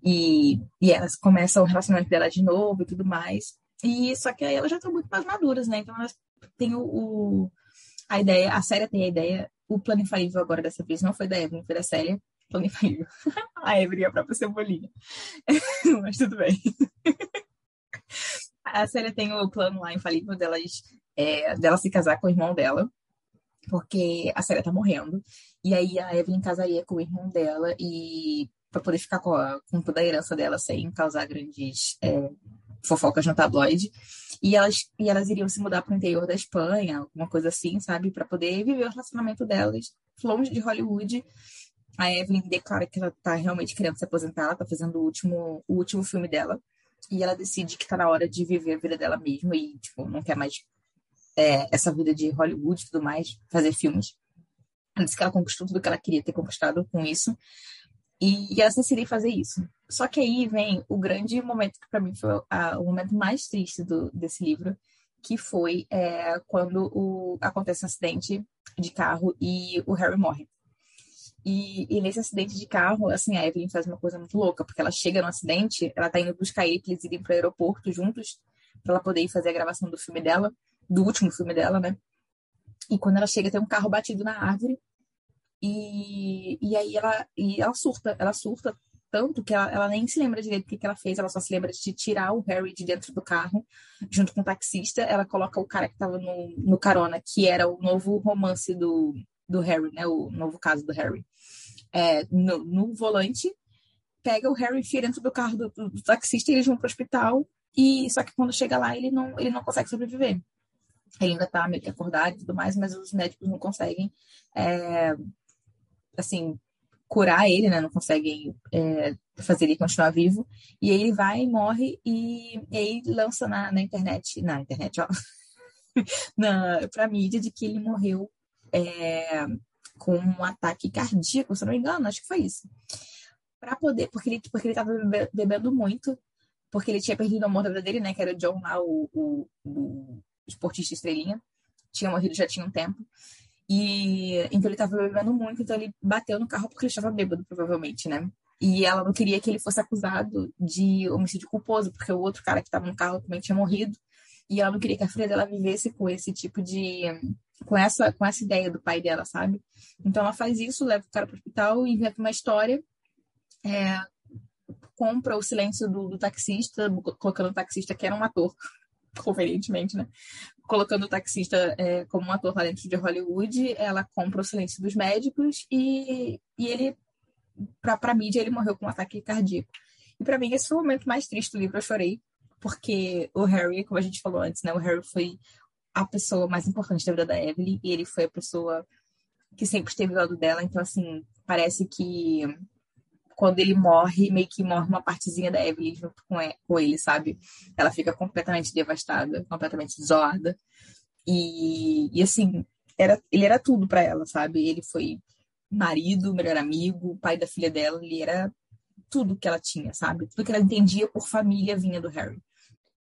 E, e elas começam o relacionamento dela de novo e tudo mais. E só que aí elas já estão muito mais maduras, né? Então elas têm o, o a ideia, a Célia tem a ideia, o plano infalível agora dessa vez não foi da Evelyn, foi da Célia, plano infalível. a Evelyn é a própria cebolinha. Mas tudo bem. a Célia tem o plano lá infalível delas, é, dela se casar com o irmão dela, porque a Célia tá morrendo. E aí a Evelyn casaria com o irmão dela e para poder ficar com, a, com, toda a herança dela sem causar grandes é, fofocas no tabloide. E elas, e elas iriam se mudar para o interior da Espanha, alguma coisa assim, sabe? Para poder viver o relacionamento delas longe de Hollywood a Evelyn declara que ela tá realmente querendo se aposentar, ela tá fazendo o último, o último filme dela. E ela decide que tá na hora de viver a vida dela mesma e, tipo, não quer mais é, essa vida de Hollywood e tudo mais, fazer filmes. Ela disse que ela conquistou tudo que ela queria ter conquistado com isso. E, ela decidiu fazer isso. Só que aí vem o grande momento que para mim foi a, o momento mais triste do, desse livro, que foi é, quando o, acontece um acidente de carro e o Harry morre. E, e, nesse acidente de carro, assim, a Evelyn faz uma coisa muito louca, porque ela chega no acidente, ela tá indo buscar ele eles irem pro aeroporto juntos, pra ela poder ir fazer a gravação do filme dela, do último filme dela, né? E quando ela chega, tem um carro batido na árvore, e, e aí ela, e ela surta, ela surta tanto que ela, ela nem se lembra direito do que, que ela fez, ela só se lembra de tirar o Harry de dentro do carro, junto com o taxista, ela coloca o cara que tava no, no carona, que era o novo romance do, do Harry, né? O novo caso do Harry. É, no, no, volante, pega o Harry, enfia dentro do carro do, do, do taxista e eles vão pro hospital. E só que quando chega lá, ele não, ele não consegue sobreviver. Ele ainda tá meio que acordado e tudo mais, mas os médicos não conseguem, é, assim, curar ele, né? Não conseguem é, fazer ele continuar vivo. E ele vai, morre e, e aí lança na, na internet, na internet, ó, na, pra mídia de que ele morreu é, com um ataque cardíaco, se não me engano, acho que foi isso. para poder, porque ele, porque ele tava bebendo muito, porque ele tinha perdido da vida dele, né, que era o John lá, o, o, o esportista estrelinha, tinha morrido já tinha um tempo. E então ele tava bebendo muito, então ele bateu no carro porque ele estava bêbado, provavelmente, né? E ela não queria que ele fosse acusado de homicídio culposo, porque o outro cara que estava no carro também tinha morrido. E ela não queria que a filha dela vivesse com esse tipo de. Com essa, com essa ideia do pai dela, sabe? Então ela faz isso, leva o cara para o hospital, inventa uma história, é, compra o silêncio do, do taxista, colocando o taxista que era um ator, convenientemente, né? Colocando o taxista é, como um ator lá dentro de Hollywood, ela compra o silêncio dos médicos e, e ele, pra mídia, ele morreu com um ataque cardíaco. E para mim, esse foi o momento mais triste do livro, eu chorei, porque o Harry, como a gente falou antes, né? O Harry foi a pessoa mais importante da vida da Evelyn e ele foi a pessoa que sempre esteve do lado dela. Então, assim, parece que quando ele morre, meio que morre uma partezinha da Evelyn junto com ele, sabe? Ela fica completamente devastada, completamente zoada. E, e assim, era, ele era tudo para ela, sabe? Ele foi marido, melhor amigo, pai da filha dela, ele era tudo que ela tinha, sabe? Tudo que ela entendia por família vinha do Harry.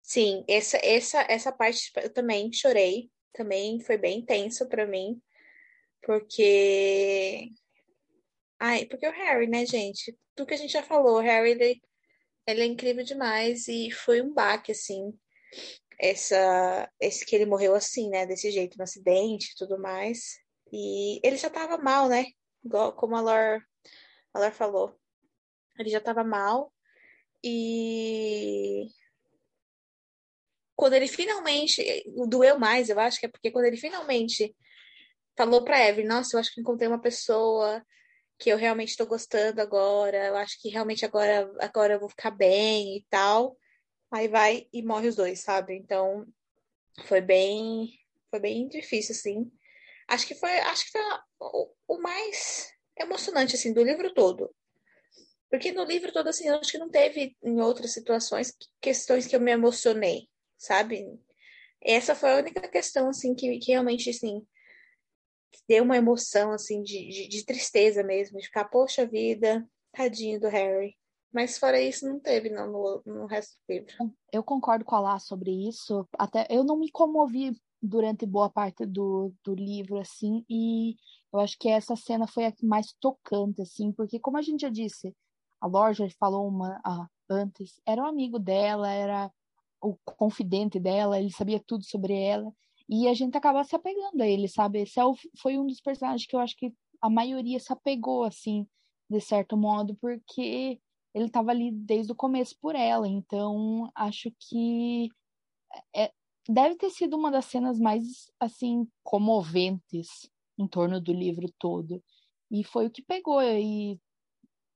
Sim, essa, essa, essa parte eu também chorei, também foi bem tenso para mim, porque. Ai, porque o Harry, né, gente? Tudo que a gente já falou, o Harry, ele, ele é incrível demais e foi um baque, assim, essa, esse que ele morreu assim, né, desse jeito, no acidente e tudo mais. E ele já tava mal, né? Igual, como a Lor, a Lor falou. Ele já tava mal. E quando ele finalmente doeu mais, eu acho que é porque quando ele finalmente falou para Evelyn, nossa, eu acho que encontrei uma pessoa que eu realmente estou gostando agora, eu acho que realmente agora agora eu vou ficar bem e tal. Aí vai e morre os dois, sabe? Então foi bem foi bem difícil assim. Acho que foi acho que foi o, o mais emocionante assim do livro todo. Porque no livro todo assim, eu acho que não teve em outras situações questões que eu me emocionei sabe? Essa foi a única questão, assim, que, que realmente, assim, deu uma emoção, assim, de, de, de tristeza mesmo, de ficar, poxa vida, tadinho do Harry. Mas fora isso, não teve não, no, no resto do livro. Eu concordo com a Lá sobre isso. Até eu não me comovi durante boa parte do, do livro, assim, e eu acho que essa cena foi a mais tocante, assim, porque como a gente já disse, a Lorja falou uma ah, antes, era um amigo dela, era o confidente dela, ele sabia tudo sobre ela, e a gente acaba se apegando a ele, sabe? Esse é foi um dos personagens que eu acho que a maioria se apegou, assim, de certo modo, porque ele estava ali desde o começo por ela, então acho que é, deve ter sido uma das cenas mais, assim, comoventes em torno do livro todo. E foi o que pegou, e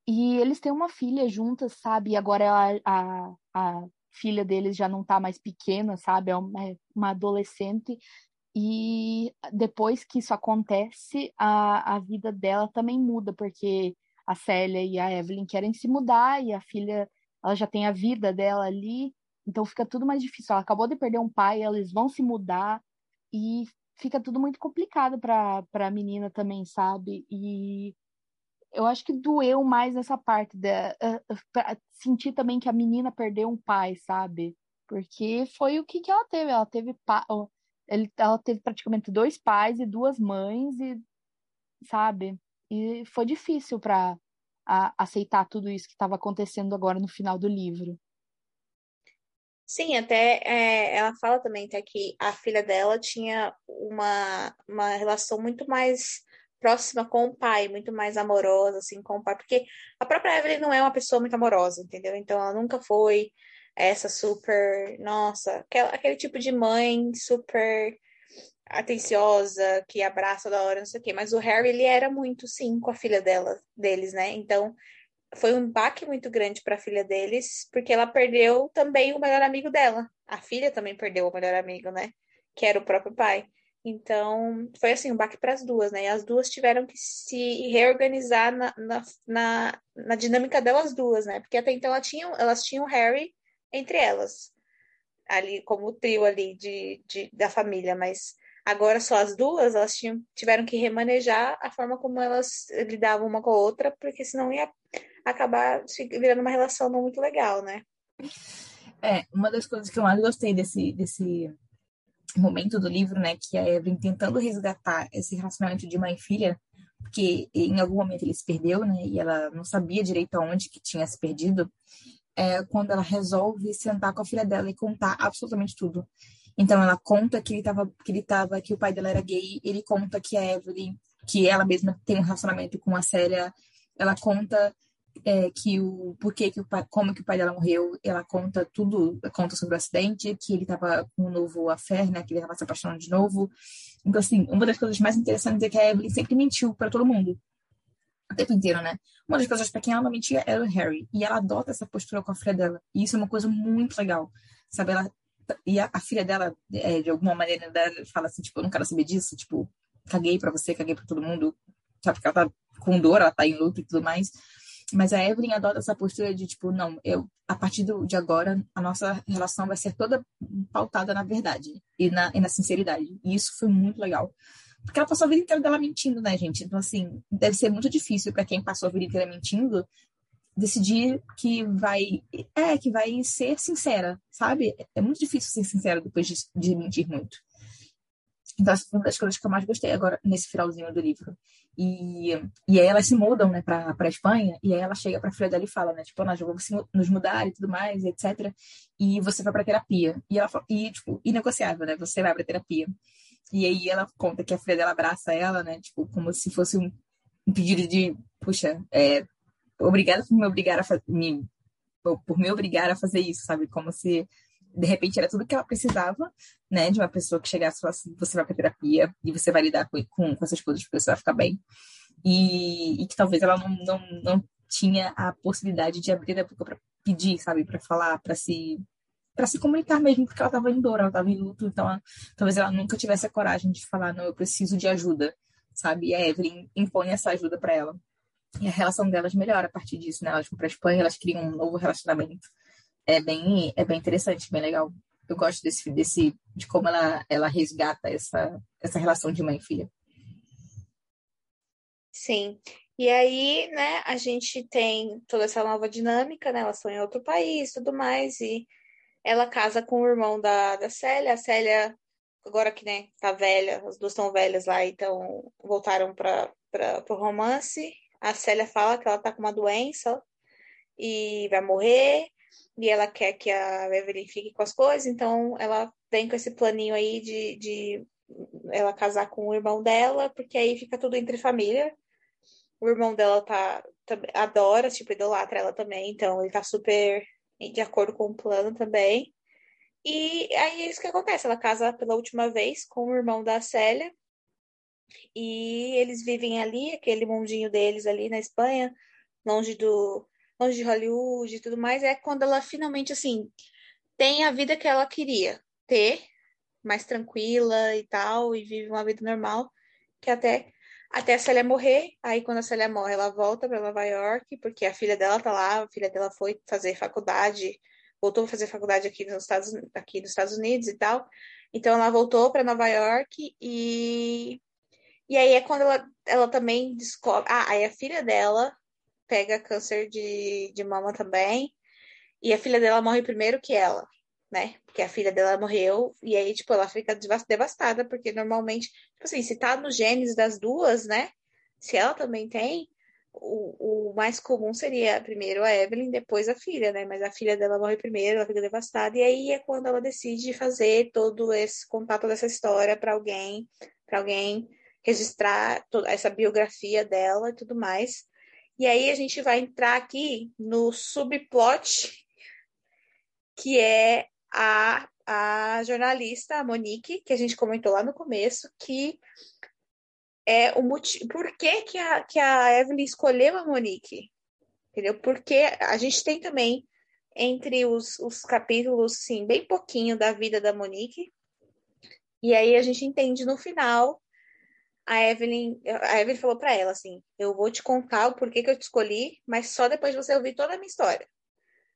e eles têm uma filha juntas, sabe? E agora a, a, a filha deles já não tá mais pequena, sabe? É uma, é uma adolescente. E depois que isso acontece, a, a vida dela também muda, porque a Célia e a Evelyn querem se mudar e a filha, ela já tem a vida dela ali, então fica tudo mais difícil. Ela acabou de perder um pai, eles vão se mudar e fica tudo muito complicado para a menina também, sabe? E eu acho que doeu mais essa parte da uh, sentir também que a menina perdeu um pai, sabe? Porque foi o que, que ela teve. Ela teve pa... Ela teve praticamente dois pais e duas mães e sabe? E foi difícil para aceitar tudo isso que estava acontecendo agora no final do livro. Sim, até é, ela fala também até que a filha dela tinha uma, uma relação muito mais próxima com o pai, muito mais amorosa, assim, com o pai, porque a própria Evelyn não é uma pessoa muito amorosa, entendeu? Então ela nunca foi essa super, nossa, aquele, aquele tipo de mãe super atenciosa, que abraça da hora, não sei o quê. Mas o Harry, ele era muito, sim, com a filha dela, deles, né? Então, foi um baque muito grande para a filha deles, porque ela perdeu também o melhor amigo dela. A filha também perdeu o melhor amigo, né? Que era o próprio pai. Então, foi assim, um baque para as duas, né? E as duas tiveram que se reorganizar na, na, na, na, dinâmica delas duas, né? Porque até então elas tinham, elas tinham Harry entre elas, ali como o trio ali de, de, da família, mas agora só as duas, elas tinham, tiveram que remanejar a forma como elas lidavam uma com a outra, porque senão ia acabar virando uma relação não muito legal, né? É, uma das coisas que eu mais gostei desse, desse momento do livro, né, que a Evelyn tentando resgatar esse relacionamento de mãe e filha, porque em algum momento ele se perdeu, né, e ela não sabia direito aonde que tinha se perdido, é quando ela resolve sentar com a filha dela e contar absolutamente tudo. Então ela conta que ele tava, que ele tava, que o pai dela era gay, ele conta que a Evelyn, que ela mesma tem um relacionamento com a Célia, ela conta é, que o porquê que o pai, como que o pai dela morreu, ela conta tudo, conta sobre o acidente, que ele estava com um novo affair, né, que ele estava se apaixonando de novo. Então assim, uma das coisas mais interessantes é que a Evelyn sempre mentiu para todo mundo. O tempo inteiro, né? Uma das coisas para quem ela não mentia era o Harry. E ela adota essa postura com a filha dela. E isso é uma coisa muito legal. Sabe? Ela, e a, a filha dela, é, de alguma maneira, fala assim, tipo, eu não quero saber disso. Tipo, caguei para você, caguei para todo mundo. Sabe? Porque ela tá com dor, ela tá em luto e tudo mais. Mas a Evelyn adota essa postura de tipo, não, eu a partir do, de agora a nossa relação vai ser toda pautada na verdade e na, e na sinceridade. E isso foi muito legal. Porque ela passou a vida inteira dela mentindo, né, gente? Então, assim, deve ser muito difícil para quem passou a vida inteira mentindo decidir que vai é que vai ser sincera, sabe? É muito difícil ser sincera depois de, de mentir muito. Então, essa foi uma das coisas que eu mais gostei agora nesse finalzinho do livro. E, e aí elas se mudam, né, pra, Espanha, e aí ela chega pra filha dela e fala, né, tipo, nós vamos nos mudar e tudo mais, etc. E você vai pra terapia. E ela fala, e, tipo, inegociável, né, você vai pra terapia. E aí ela conta que a filha dela abraça ela, né, tipo, como se fosse um, um pedido de, puxa, é, obrigada por me obrigar a me, por me obrigar a fazer isso, sabe? Como se de repente era tudo que ela precisava, né, de uma pessoa que chegasse e falasse, você vai para terapia e você vai lidar com, com, com essas coisas porque você vai ficar bem. E, e que talvez ela não, não, não tinha a possibilidade de abrir a boca para pedir, sabe, para falar, para se para se comunicar mesmo, porque ela estava em dor, ela estava em luto, então ela, talvez ela nunca tivesse a coragem de falar, não, eu preciso de ajuda, sabe? E a Evelyn impõe essa ajuda para ela. E a relação delas melhora a partir disso, né? Elas vão para Espanha, elas criam um novo relacionamento é bem, é bem interessante, bem legal. Eu gosto desse, desse de como ela, ela resgata essa, essa relação de mãe e filha. Sim. E aí, né, a gente tem toda essa nova dinâmica, né? Elas estão em outro país, tudo mais, e ela casa com o irmão da, da Célia. A Célia, agora que, né, tá velha, as duas estão velhas lá, então voltaram para o romance. A Célia fala que ela tá com uma doença e vai morrer e ela quer que a Evelyn fique com as coisas, então ela vem com esse planinho aí de, de ela casar com o irmão dela, porque aí fica tudo entre família. O irmão dela tá, tá adora, tipo, idolatra ela também, então ele tá super de acordo com o plano também. E aí é isso que acontece, ela casa pela última vez com o irmão da Célia, e eles vivem ali, aquele mundinho deles ali na Espanha, longe do, longe de Hollywood e tudo mais, é quando ela finalmente, assim, tem a vida que ela queria ter, mais tranquila e tal, e vive uma vida normal, que até até a Célia morrer. Aí, quando a Célia morre, ela volta para Nova York, porque a filha dela tá lá, a filha dela foi fazer faculdade, voltou a fazer faculdade aqui nos Estados, aqui nos Estados Unidos e tal. Então, ela voltou para Nova York e. E aí é quando ela, ela também descobre. Ah, aí a filha dela pega câncer de, de mama também. E a filha dela morre primeiro que ela, né? Porque a filha dela morreu e aí, tipo, ela fica devastada, porque normalmente, tipo assim, se tá nos genes das duas, né? Se ela também tem, o, o mais comum seria primeiro a Evelyn, depois a filha, né? Mas a filha dela morre primeiro, ela fica devastada, e aí é quando ela decide fazer todo esse contato dessa história para alguém, para alguém registrar toda essa biografia dela e tudo mais. E aí a gente vai entrar aqui no subplot, que é a, a jornalista, a Monique, que a gente comentou lá no começo, que é o motivo. Por que, que, a, que a Evelyn escolheu a Monique? Entendeu? Porque a gente tem também entre os, os capítulos, sim, bem pouquinho da vida da Monique. E aí a gente entende no final a Evelyn, a Evelyn falou para ela assim: "Eu vou te contar o porquê que eu te escolhi, mas só depois de você ouvir toda a minha história.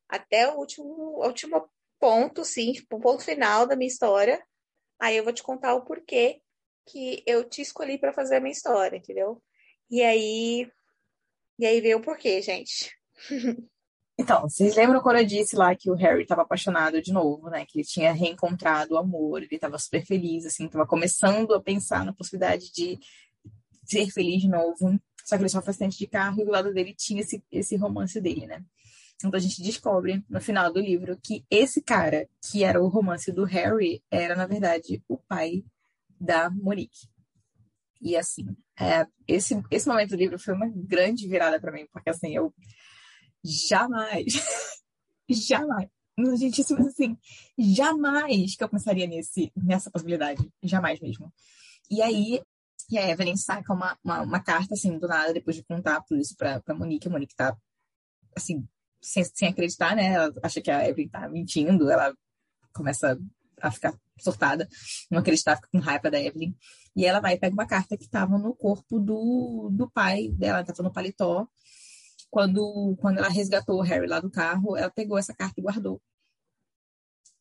Até o último, último ponto, sim, o ponto final da minha história. Aí eu vou te contar o porquê que eu te escolhi para fazer a minha história, entendeu? E aí e aí veio o porquê, gente. Então, vocês lembram quando eu disse lá que o Harry estava apaixonado de novo, né? Que ele tinha reencontrado o amor, ele estava super feliz, assim, estava começando a pensar na possibilidade de ser feliz de novo. Só que ele só faz teste de carro e do lado dele tinha esse, esse romance dele, né? Então a gente descobre no final do livro que esse cara, que era o romance do Harry, era, na verdade, o pai da Monique. E assim, é, esse, esse momento do livro foi uma grande virada para mim, porque assim, eu jamais, jamais, isso assim, jamais que eu pensaria nesse, nessa possibilidade, jamais mesmo. E aí, e a Evelyn saca uma, uma, uma, carta, assim, do nada, depois de contar tudo isso pra, pra Monique, a Monique tá, assim, sem, sem acreditar, né, ela acha que a Evelyn tá mentindo, ela começa a ficar surtada, não acreditar, fica com raiva da Evelyn. E ela vai e pega uma carta que estava no corpo do, do pai dela, estava no paletó, quando, quando ela resgatou o Harry lá do carro, ela pegou essa carta e guardou.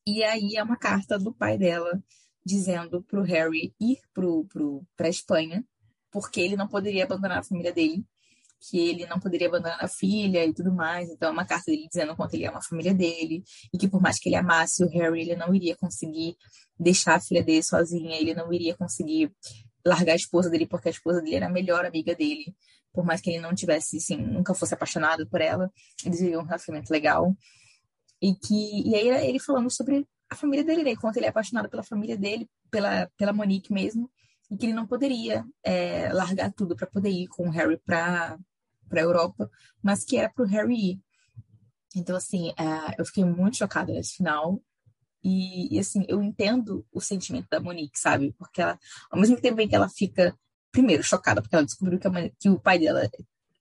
E aí é uma carta do pai dela dizendo para o Harry ir para a Espanha, porque ele não poderia abandonar a família dele, que ele não poderia abandonar a filha e tudo mais. Então é uma carta dele dizendo quanto ele ama a família dele e que por mais que ele amasse o Harry, ele não iria conseguir deixar a filha dele sozinha, ele não iria conseguir largar a esposa dele porque a esposa dele era a melhor amiga dele por mais que ele não tivesse, assim, nunca fosse apaixonado por ela, eles viviam um relacionamento legal. E que e aí ele falando sobre a família dele, né? Quanto ele é apaixonado pela família dele, pela, pela Monique mesmo, e que ele não poderia é, largar tudo para poder ir com o Harry para para Europa, mas que era para o Harry ir. Então, assim, é, eu fiquei muito chocada nesse final. E, e, assim, eu entendo o sentimento da Monique, sabe? Porque ela, ao mesmo tempo em que ela fica primeiro, chocada, porque ela descobriu que, mãe, que o pai dela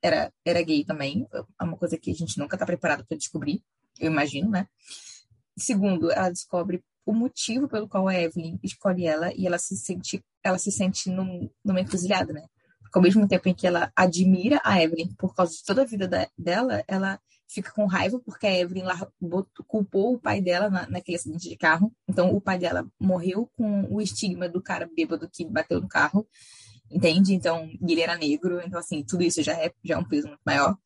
era, era gay também. É uma coisa que a gente nunca está preparado para descobrir, eu imagino, né? Segundo, ela descobre o motivo pelo qual a Evelyn escolhe ela e ela se sente, ela se sente num, numa encruzilhada, né? Porque ao mesmo tempo em que ela admira a Evelyn por causa de toda a vida da, dela, ela fica com raiva porque a Evelyn culpou o pai dela na, naquele acidente de carro. Então, o pai dela morreu com o estigma do cara bêbado que bateu no carro entende? Então, ele era negro, então, assim, tudo isso já é, já é um peso muito maior.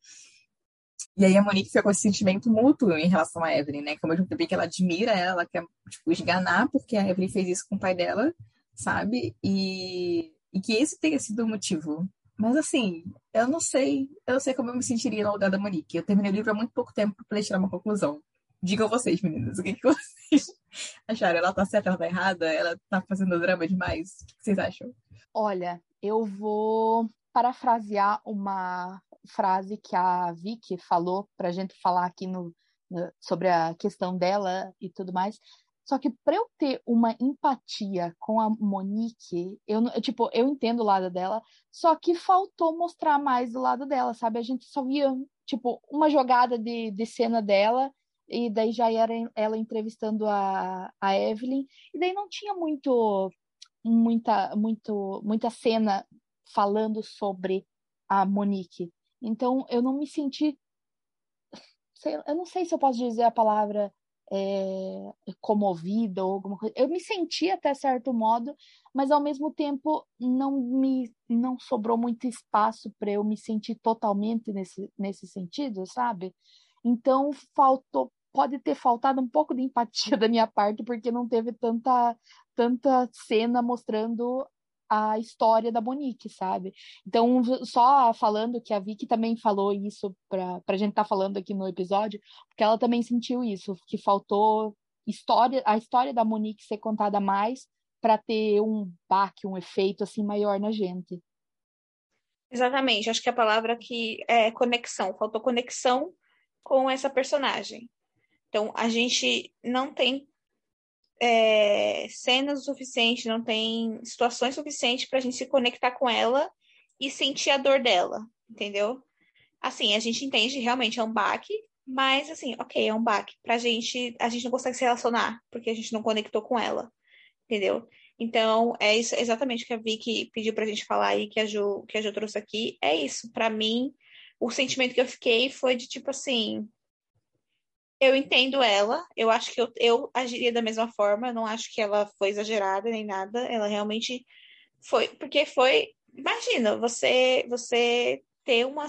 E aí a Monique fica com esse sentimento mútuo em relação a Evelyn, né? Que ao mesmo tempo que ela admira ela, quer, tipo, esganar porque a Evelyn fez isso com o pai dela, sabe? E, e que esse tenha sido o motivo. Mas assim, eu não sei, eu não sei como eu me sentiria no lugar da Monique. Eu terminei o livro há muito pouco tempo para tirar uma conclusão. Digam vocês, meninas, o que, que vocês acharam? Ela tá certa, ela tá errada? Ela tá fazendo drama demais? O que vocês acham? Olha, eu vou parafrasear uma frase que a Vicky falou para a gente falar aqui no, no, sobre a questão dela e tudo mais. Só que para eu ter uma empatia com a Monique, eu, tipo, eu entendo o lado dela, só que faltou mostrar mais o lado dela, sabe? A gente só via, tipo, uma jogada de, de cena dela, e daí já era ela entrevistando a, a Evelyn, e daí não tinha muito muita, muito, muita cena falando sobre a Monique. Então, eu não me senti. Sei, eu não sei se eu posso dizer a palavra é, comovida ou alguma coisa. Eu me senti até certo modo, mas ao mesmo tempo não me não sobrou muito espaço para eu me sentir totalmente nesse, nesse sentido, sabe? Então faltou pode ter faltado um pouco de empatia da minha parte, porque não teve tanta, tanta cena mostrando a história da Monique, sabe? Então, só falando que a Vicky também falou isso para a gente estar tá falando aqui no episódio, porque ela também sentiu isso, que faltou história, a história da Monique ser contada mais para ter um baque, um efeito assim maior na gente. Exatamente, acho que a palavra aqui é conexão, faltou conexão com essa personagem. Então, a gente não tem é, cenas o suficiente, não tem situações suficientes para a gente se conectar com ela e sentir a dor dela, entendeu? Assim, a gente entende realmente é um baque, mas assim, ok, é um baque. Pra gente, a gente não consegue se relacionar, porque a gente não conectou com ela, entendeu? Então, é isso exatamente o que a Vicky pediu pra gente falar aí, que a Ju, que a Ju trouxe aqui. É isso. Para mim, o sentimento que eu fiquei foi de tipo assim, eu entendo ela, eu acho que eu, eu agiria da mesma forma, eu não acho que ela foi exagerada nem nada, ela realmente foi, porque foi, imagina, você você ter uma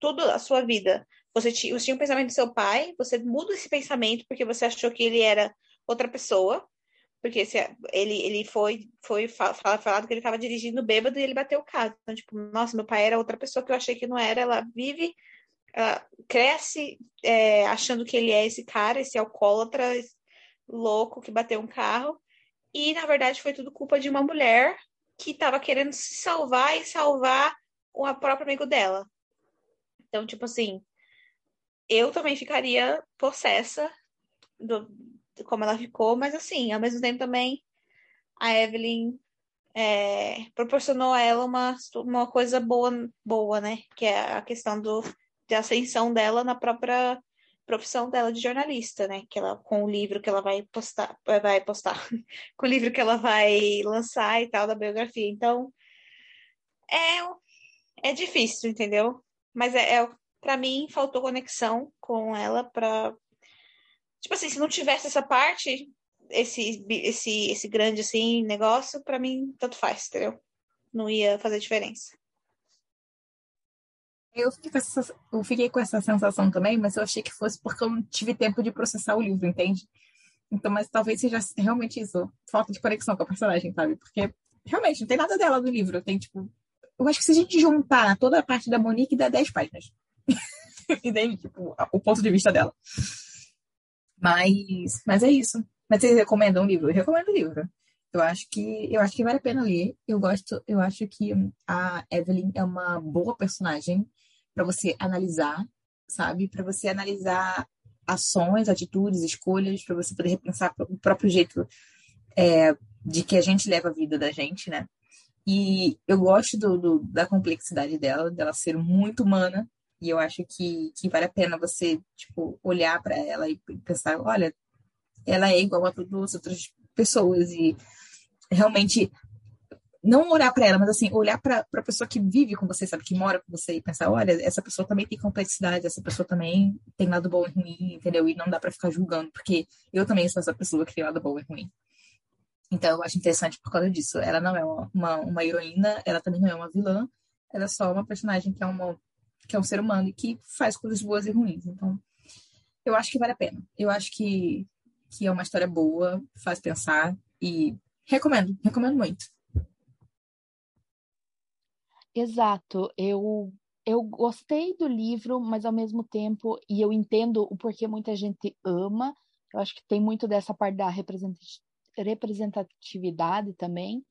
toda a sua vida você tinha, você tinha um pensamento do seu pai, você muda esse pensamento porque você achou que ele era outra pessoa, porque se, ele, ele foi, foi falado que ele estava dirigindo bêbado e ele bateu o carro. Então, tipo, nossa, meu pai era outra pessoa que eu achei que não era. Ela vive, ela cresce é, achando que ele é esse cara, esse alcoólatra louco que bateu um carro. E, na verdade, foi tudo culpa de uma mulher que estava querendo se salvar e salvar o próprio amigo dela. Então, tipo assim, eu também ficaria possessa do, como ela ficou, mas assim, ao mesmo tempo também a Evelyn é, proporcionou a ela uma, uma coisa boa, boa, né? Que é a questão do, de ascensão dela na própria profissão dela de jornalista, né? Que ela com o livro que ela vai postar, vai postar, com o livro que ela vai lançar e tal da biografia. Então é é difícil, entendeu? Mas é, é para mim faltou conexão com ela para tipo assim, se não tivesse essa parte, esse esse esse grande assim negócio, para mim tanto faz, entendeu? Não ia fazer diferença. Eu fiquei, com essa, eu fiquei com essa sensação também, mas eu achei que fosse porque eu não tive tempo de processar o livro, entende? Então, mas talvez seja realmente isso, falta de conexão com a personagem, sabe? Porque realmente não tem nada dela no livro. Tem, tipo, eu acho que se a gente juntar toda a parte da Monique, dá 10 páginas. e daí, tipo, o ponto de vista dela. Mas, mas é isso. Mas vocês recomendam um livro? Eu recomendo o livro. Eu acho que eu acho que vale a pena ler. Eu gosto, eu acho que a Evelyn é uma boa personagem para você analisar, sabe? Para você analisar ações, atitudes, escolhas, para você poder repensar o próprio jeito é, de que a gente leva a vida da gente, né? E eu gosto do, do, da complexidade dela, dela ser muito humana, e eu acho que, que vale a pena você, tipo, olhar para ela e pensar, olha, ela é igual a todas as outras pessoas e realmente não olhar para ela, mas assim, olhar para a pessoa que vive com você, sabe, que mora com você e pensar, olha, essa pessoa também tem complexidade, essa pessoa também tem lado bom e ruim, entendeu? E não dá para ficar julgando, porque eu também sou essa pessoa que tem lado bom e ruim. Então, eu acho interessante por causa disso. Ela não é uma, uma, heroína, ela também não é uma vilã, ela é só uma personagem que é uma que é um ser humano e que faz coisas boas e ruins. Então, eu acho que vale a pena. Eu acho que, que é uma história boa, faz pensar e recomendo, recomendo muito. Exato. Eu eu gostei do livro, mas ao mesmo tempo, e eu entendo o porquê muita gente ama. Eu acho que tem muito dessa parte da representatividade também,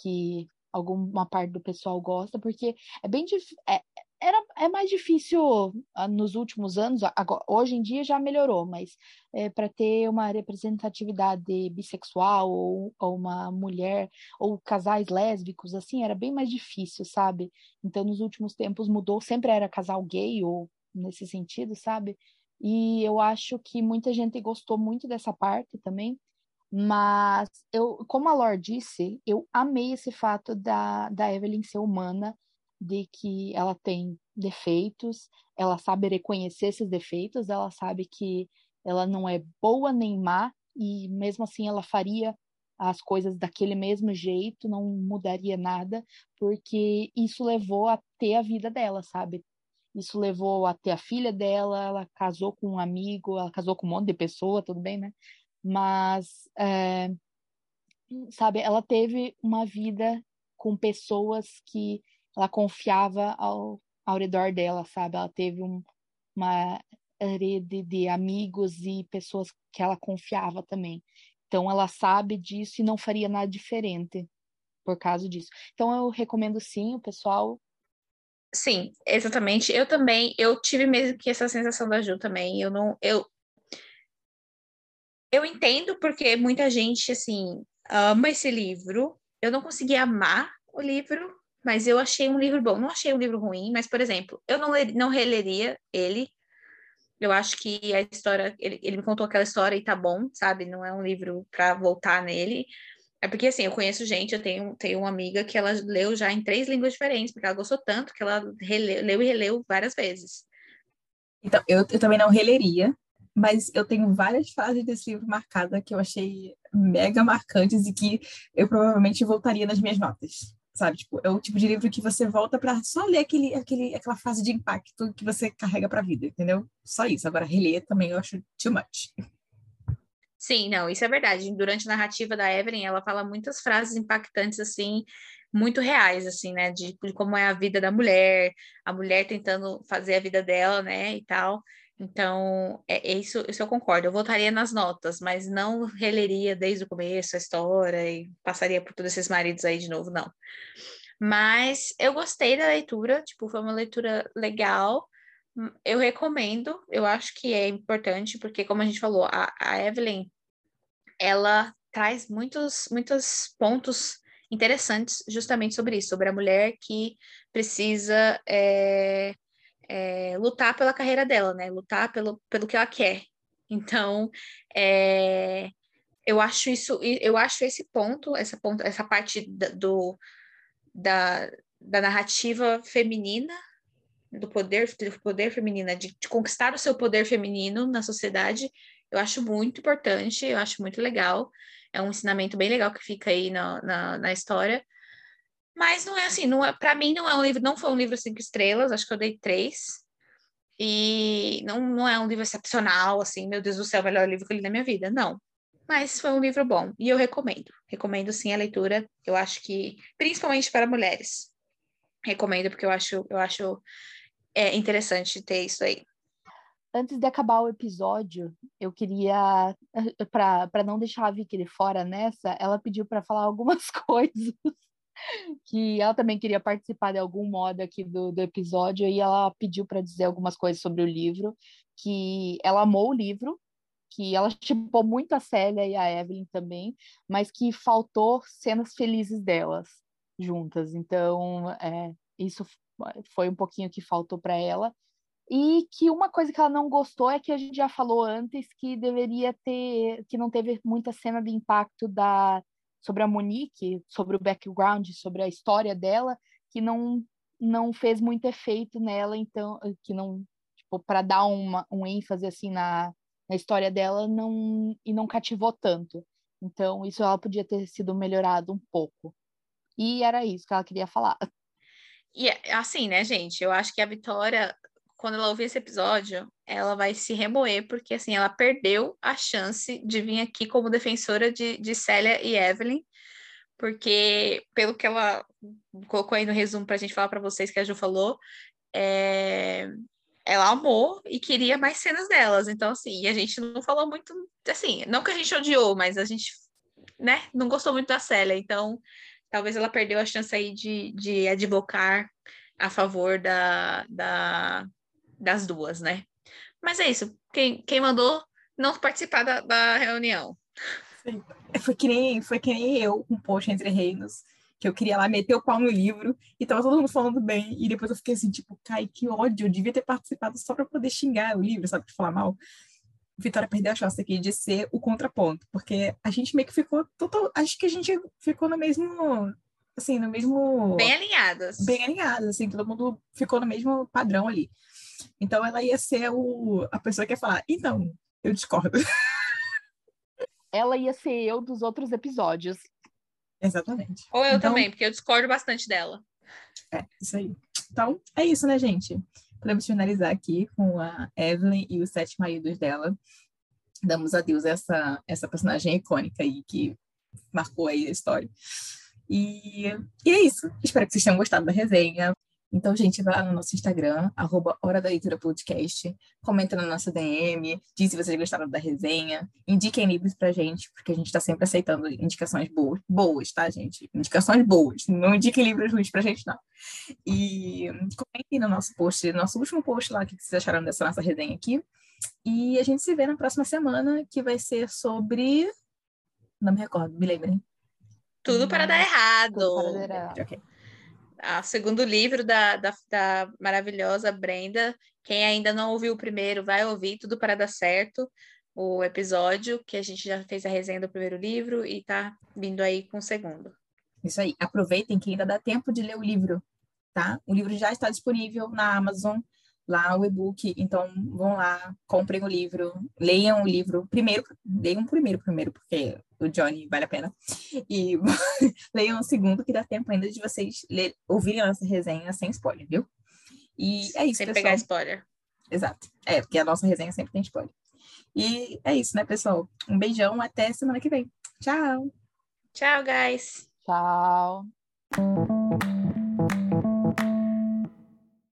que alguma parte do pessoal gosta, porque é bem. É, era, é mais difícil ah, nos últimos anos, agora, hoje em dia já melhorou, mas é, para ter uma representatividade bissexual ou, ou, uma mulher ou casais lésbicos, assim, era bem mais difícil, sabe? Então, nos últimos tempos mudou, sempre era casal gay ou nesse sentido, sabe? E eu acho que muita gente gostou muito dessa parte também, mas eu, como a Lore disse, eu amei esse fato da, da Evelyn ser humana de que ela tem defeitos, ela sabe reconhecer esses defeitos, ela sabe que ela não é boa nem má e mesmo assim ela faria as coisas daquele mesmo jeito, não mudaria nada, porque isso levou a ter a vida dela, sabe? Isso levou a ter a filha dela, ela casou com um amigo, ela casou com um monte de pessoa, tudo bem, né? Mas, é, sabe, ela teve uma vida com pessoas que ela confiava ao, ao redor dela, sabe? Ela teve um, uma rede de amigos e pessoas que ela confiava também. Então ela sabe disso e não faria nada diferente por causa disso. Então eu recomendo sim o pessoal. Sim, exatamente. Eu também, eu tive mesmo que essa sensação da Ju também. Eu não, eu eu entendo porque muita gente assim ama esse livro. Eu não consegui amar o livro, mas eu achei um livro bom. Não achei um livro ruim, mas, por exemplo, eu não, ler, não releria ele. Eu acho que a história, ele, ele me contou aquela história e tá bom, sabe? Não é um livro para voltar nele. É porque, assim, eu conheço gente, eu tenho, tenho uma amiga que ela leu já em três línguas diferentes, porque ela gostou tanto que ela releu, leu e releu várias vezes. Então, eu, eu também não releria, mas eu tenho várias frases desse livro marcadas que eu achei mega marcantes e que eu provavelmente voltaria nas minhas notas sabe? Tipo, é o tipo de livro que você volta para só ler aquele, aquele, aquela fase de impacto que você carrega para a vida, entendeu? Só isso. Agora, reler também eu acho too much. Sim, não, isso é verdade. Durante a narrativa da Evelyn, ela fala muitas frases impactantes, assim, muito reais, assim, né? De, de como é a vida da mulher, a mulher tentando fazer a vida dela, né? E tal. Então, é, é isso, isso eu concordo. Eu voltaria nas notas, mas não releria desde o começo a história e passaria por todos esses maridos aí de novo, não. Mas eu gostei da leitura, tipo, foi uma leitura legal. Eu recomendo, eu acho que é importante, porque, como a gente falou, a, a Evelyn, ela traz muitos, muitos pontos interessantes justamente sobre isso, sobre a mulher que precisa é, é, lutar pela carreira dela, né? Lutar pelo, pelo que ela quer. Então, é, eu acho isso, eu acho esse ponto, essa ponto, essa parte da, do da, da narrativa feminina, do poder, do poder feminino, de, de conquistar o seu poder feminino na sociedade, eu acho muito importante, eu acho muito legal. É um ensinamento bem legal que fica aí na, na, na história. Mas não é assim, não é, para mim não é um livro, não foi um livro cinco estrelas, acho que eu dei três. E não, não é um livro excepcional, assim, meu Deus do céu, o melhor livro que eu li na minha vida, não. Mas foi um livro bom e eu recomendo. Recomendo sim a leitura. Eu acho que, principalmente para mulheres, recomendo porque eu acho, eu acho é, interessante ter isso aí. Antes de acabar o episódio, eu queria, para não deixar a Vicky fora nessa, ela pediu para falar algumas coisas que ela também queria participar de algum modo aqui do, do episódio e ela pediu para dizer algumas coisas sobre o livro, que ela amou o livro, que ela chipou muito a Célia e a Evelyn também, mas que faltou cenas felizes delas juntas. Então, é, isso foi um pouquinho que faltou para ela. E que uma coisa que ela não gostou é que a gente já falou antes que deveria ter, que não teve muita cena de impacto da sobre a Monique, sobre o background, sobre a história dela, que não não fez muito efeito nela, então que não tipo para dar uma, um ênfase assim na, na história dela não e não cativou tanto. Então isso ela podia ter sido melhorado um pouco. E era isso que ela queria falar. E assim, né, gente? Eu acho que a Vitória quando ela ouvir esse episódio, ela vai se remoer, porque assim, ela perdeu a chance de vir aqui como defensora de, de Célia e Evelyn, porque pelo que ela colocou aí no resumo para a gente falar para vocês que a Ju falou, é... ela amou e queria mais cenas delas. Então, assim, a gente não falou muito, assim, não que a gente odiou, mas a gente, né, não gostou muito da Célia. Então, talvez ela perdeu a chance aí de, de advocar a favor da, da, das duas, né? Mas é isso. Quem, quem mandou não participar da, da reunião? Sim. Foi que, nem, foi que nem eu, um post entre reinos, que eu queria lá meter o pau no livro e tava todo mundo falando bem. E depois eu fiquei assim, tipo, Cai, que ódio, eu devia ter participado só para poder xingar o livro, sabe? De falar mal. Vitória perdeu a chance aqui de ser o contraponto, porque a gente meio que ficou total. Acho que a gente ficou no mesmo. Assim, no mesmo. Bem alinhadas. Bem alinhadas, assim, todo mundo ficou no mesmo padrão ali. Então ela ia ser o, a pessoa que ia falar, então, eu discordo. Ela ia ser eu dos outros episódios. Exatamente. Ou eu então, também, porque eu discordo bastante dela. É, isso aí. Então, é isso, né, gente? Podemos finalizar aqui com a Evelyn e os sete maridos dela. Damos adeus a essa, essa personagem icônica aí que marcou aí a história. E, e é isso. Espero que vocês tenham gostado da resenha. Então, gente, vai lá no nosso Instagram, arroba Hora da Leitura Podcast, comenta na nossa DM, diz se vocês gostaram da resenha, indiquem livros pra gente, porque a gente tá sempre aceitando indicações boas, boas, tá, gente? Indicações boas, não indiquem livros ruins pra gente, não. E comentem no nosso post, nosso último post lá, o que vocês acharam dessa nossa resenha aqui. E a gente se vê na próxima semana, que vai ser sobre... Não me recordo, me lembrem. Tudo para dar errado. Tudo para dar errado. Ok o segundo livro da, da, da, maravilhosa Brenda. Quem ainda não ouviu o primeiro, vai ouvir Tudo para Dar Certo, o episódio, que a gente já fez a resenha do primeiro livro e tá vindo aí com o segundo. Isso aí, aproveitem que ainda dá tempo de ler o livro, tá? O livro já está disponível na Amazon, lá no e-book. Então, vão lá, comprem o livro, leiam o livro primeiro, leiam o primeiro primeiro, porque o Johnny vale a pena. E leiam o segundo, que dá tempo ainda de vocês ler, ouvirem a nossa resenha sem spoiler, viu? E é isso, Sem pessoal. pegar spoiler. Exato. É, porque a nossa resenha sempre tem spoiler. E é isso, né, pessoal? Um beijão, até semana que vem. Tchau! Tchau, guys. Tchau.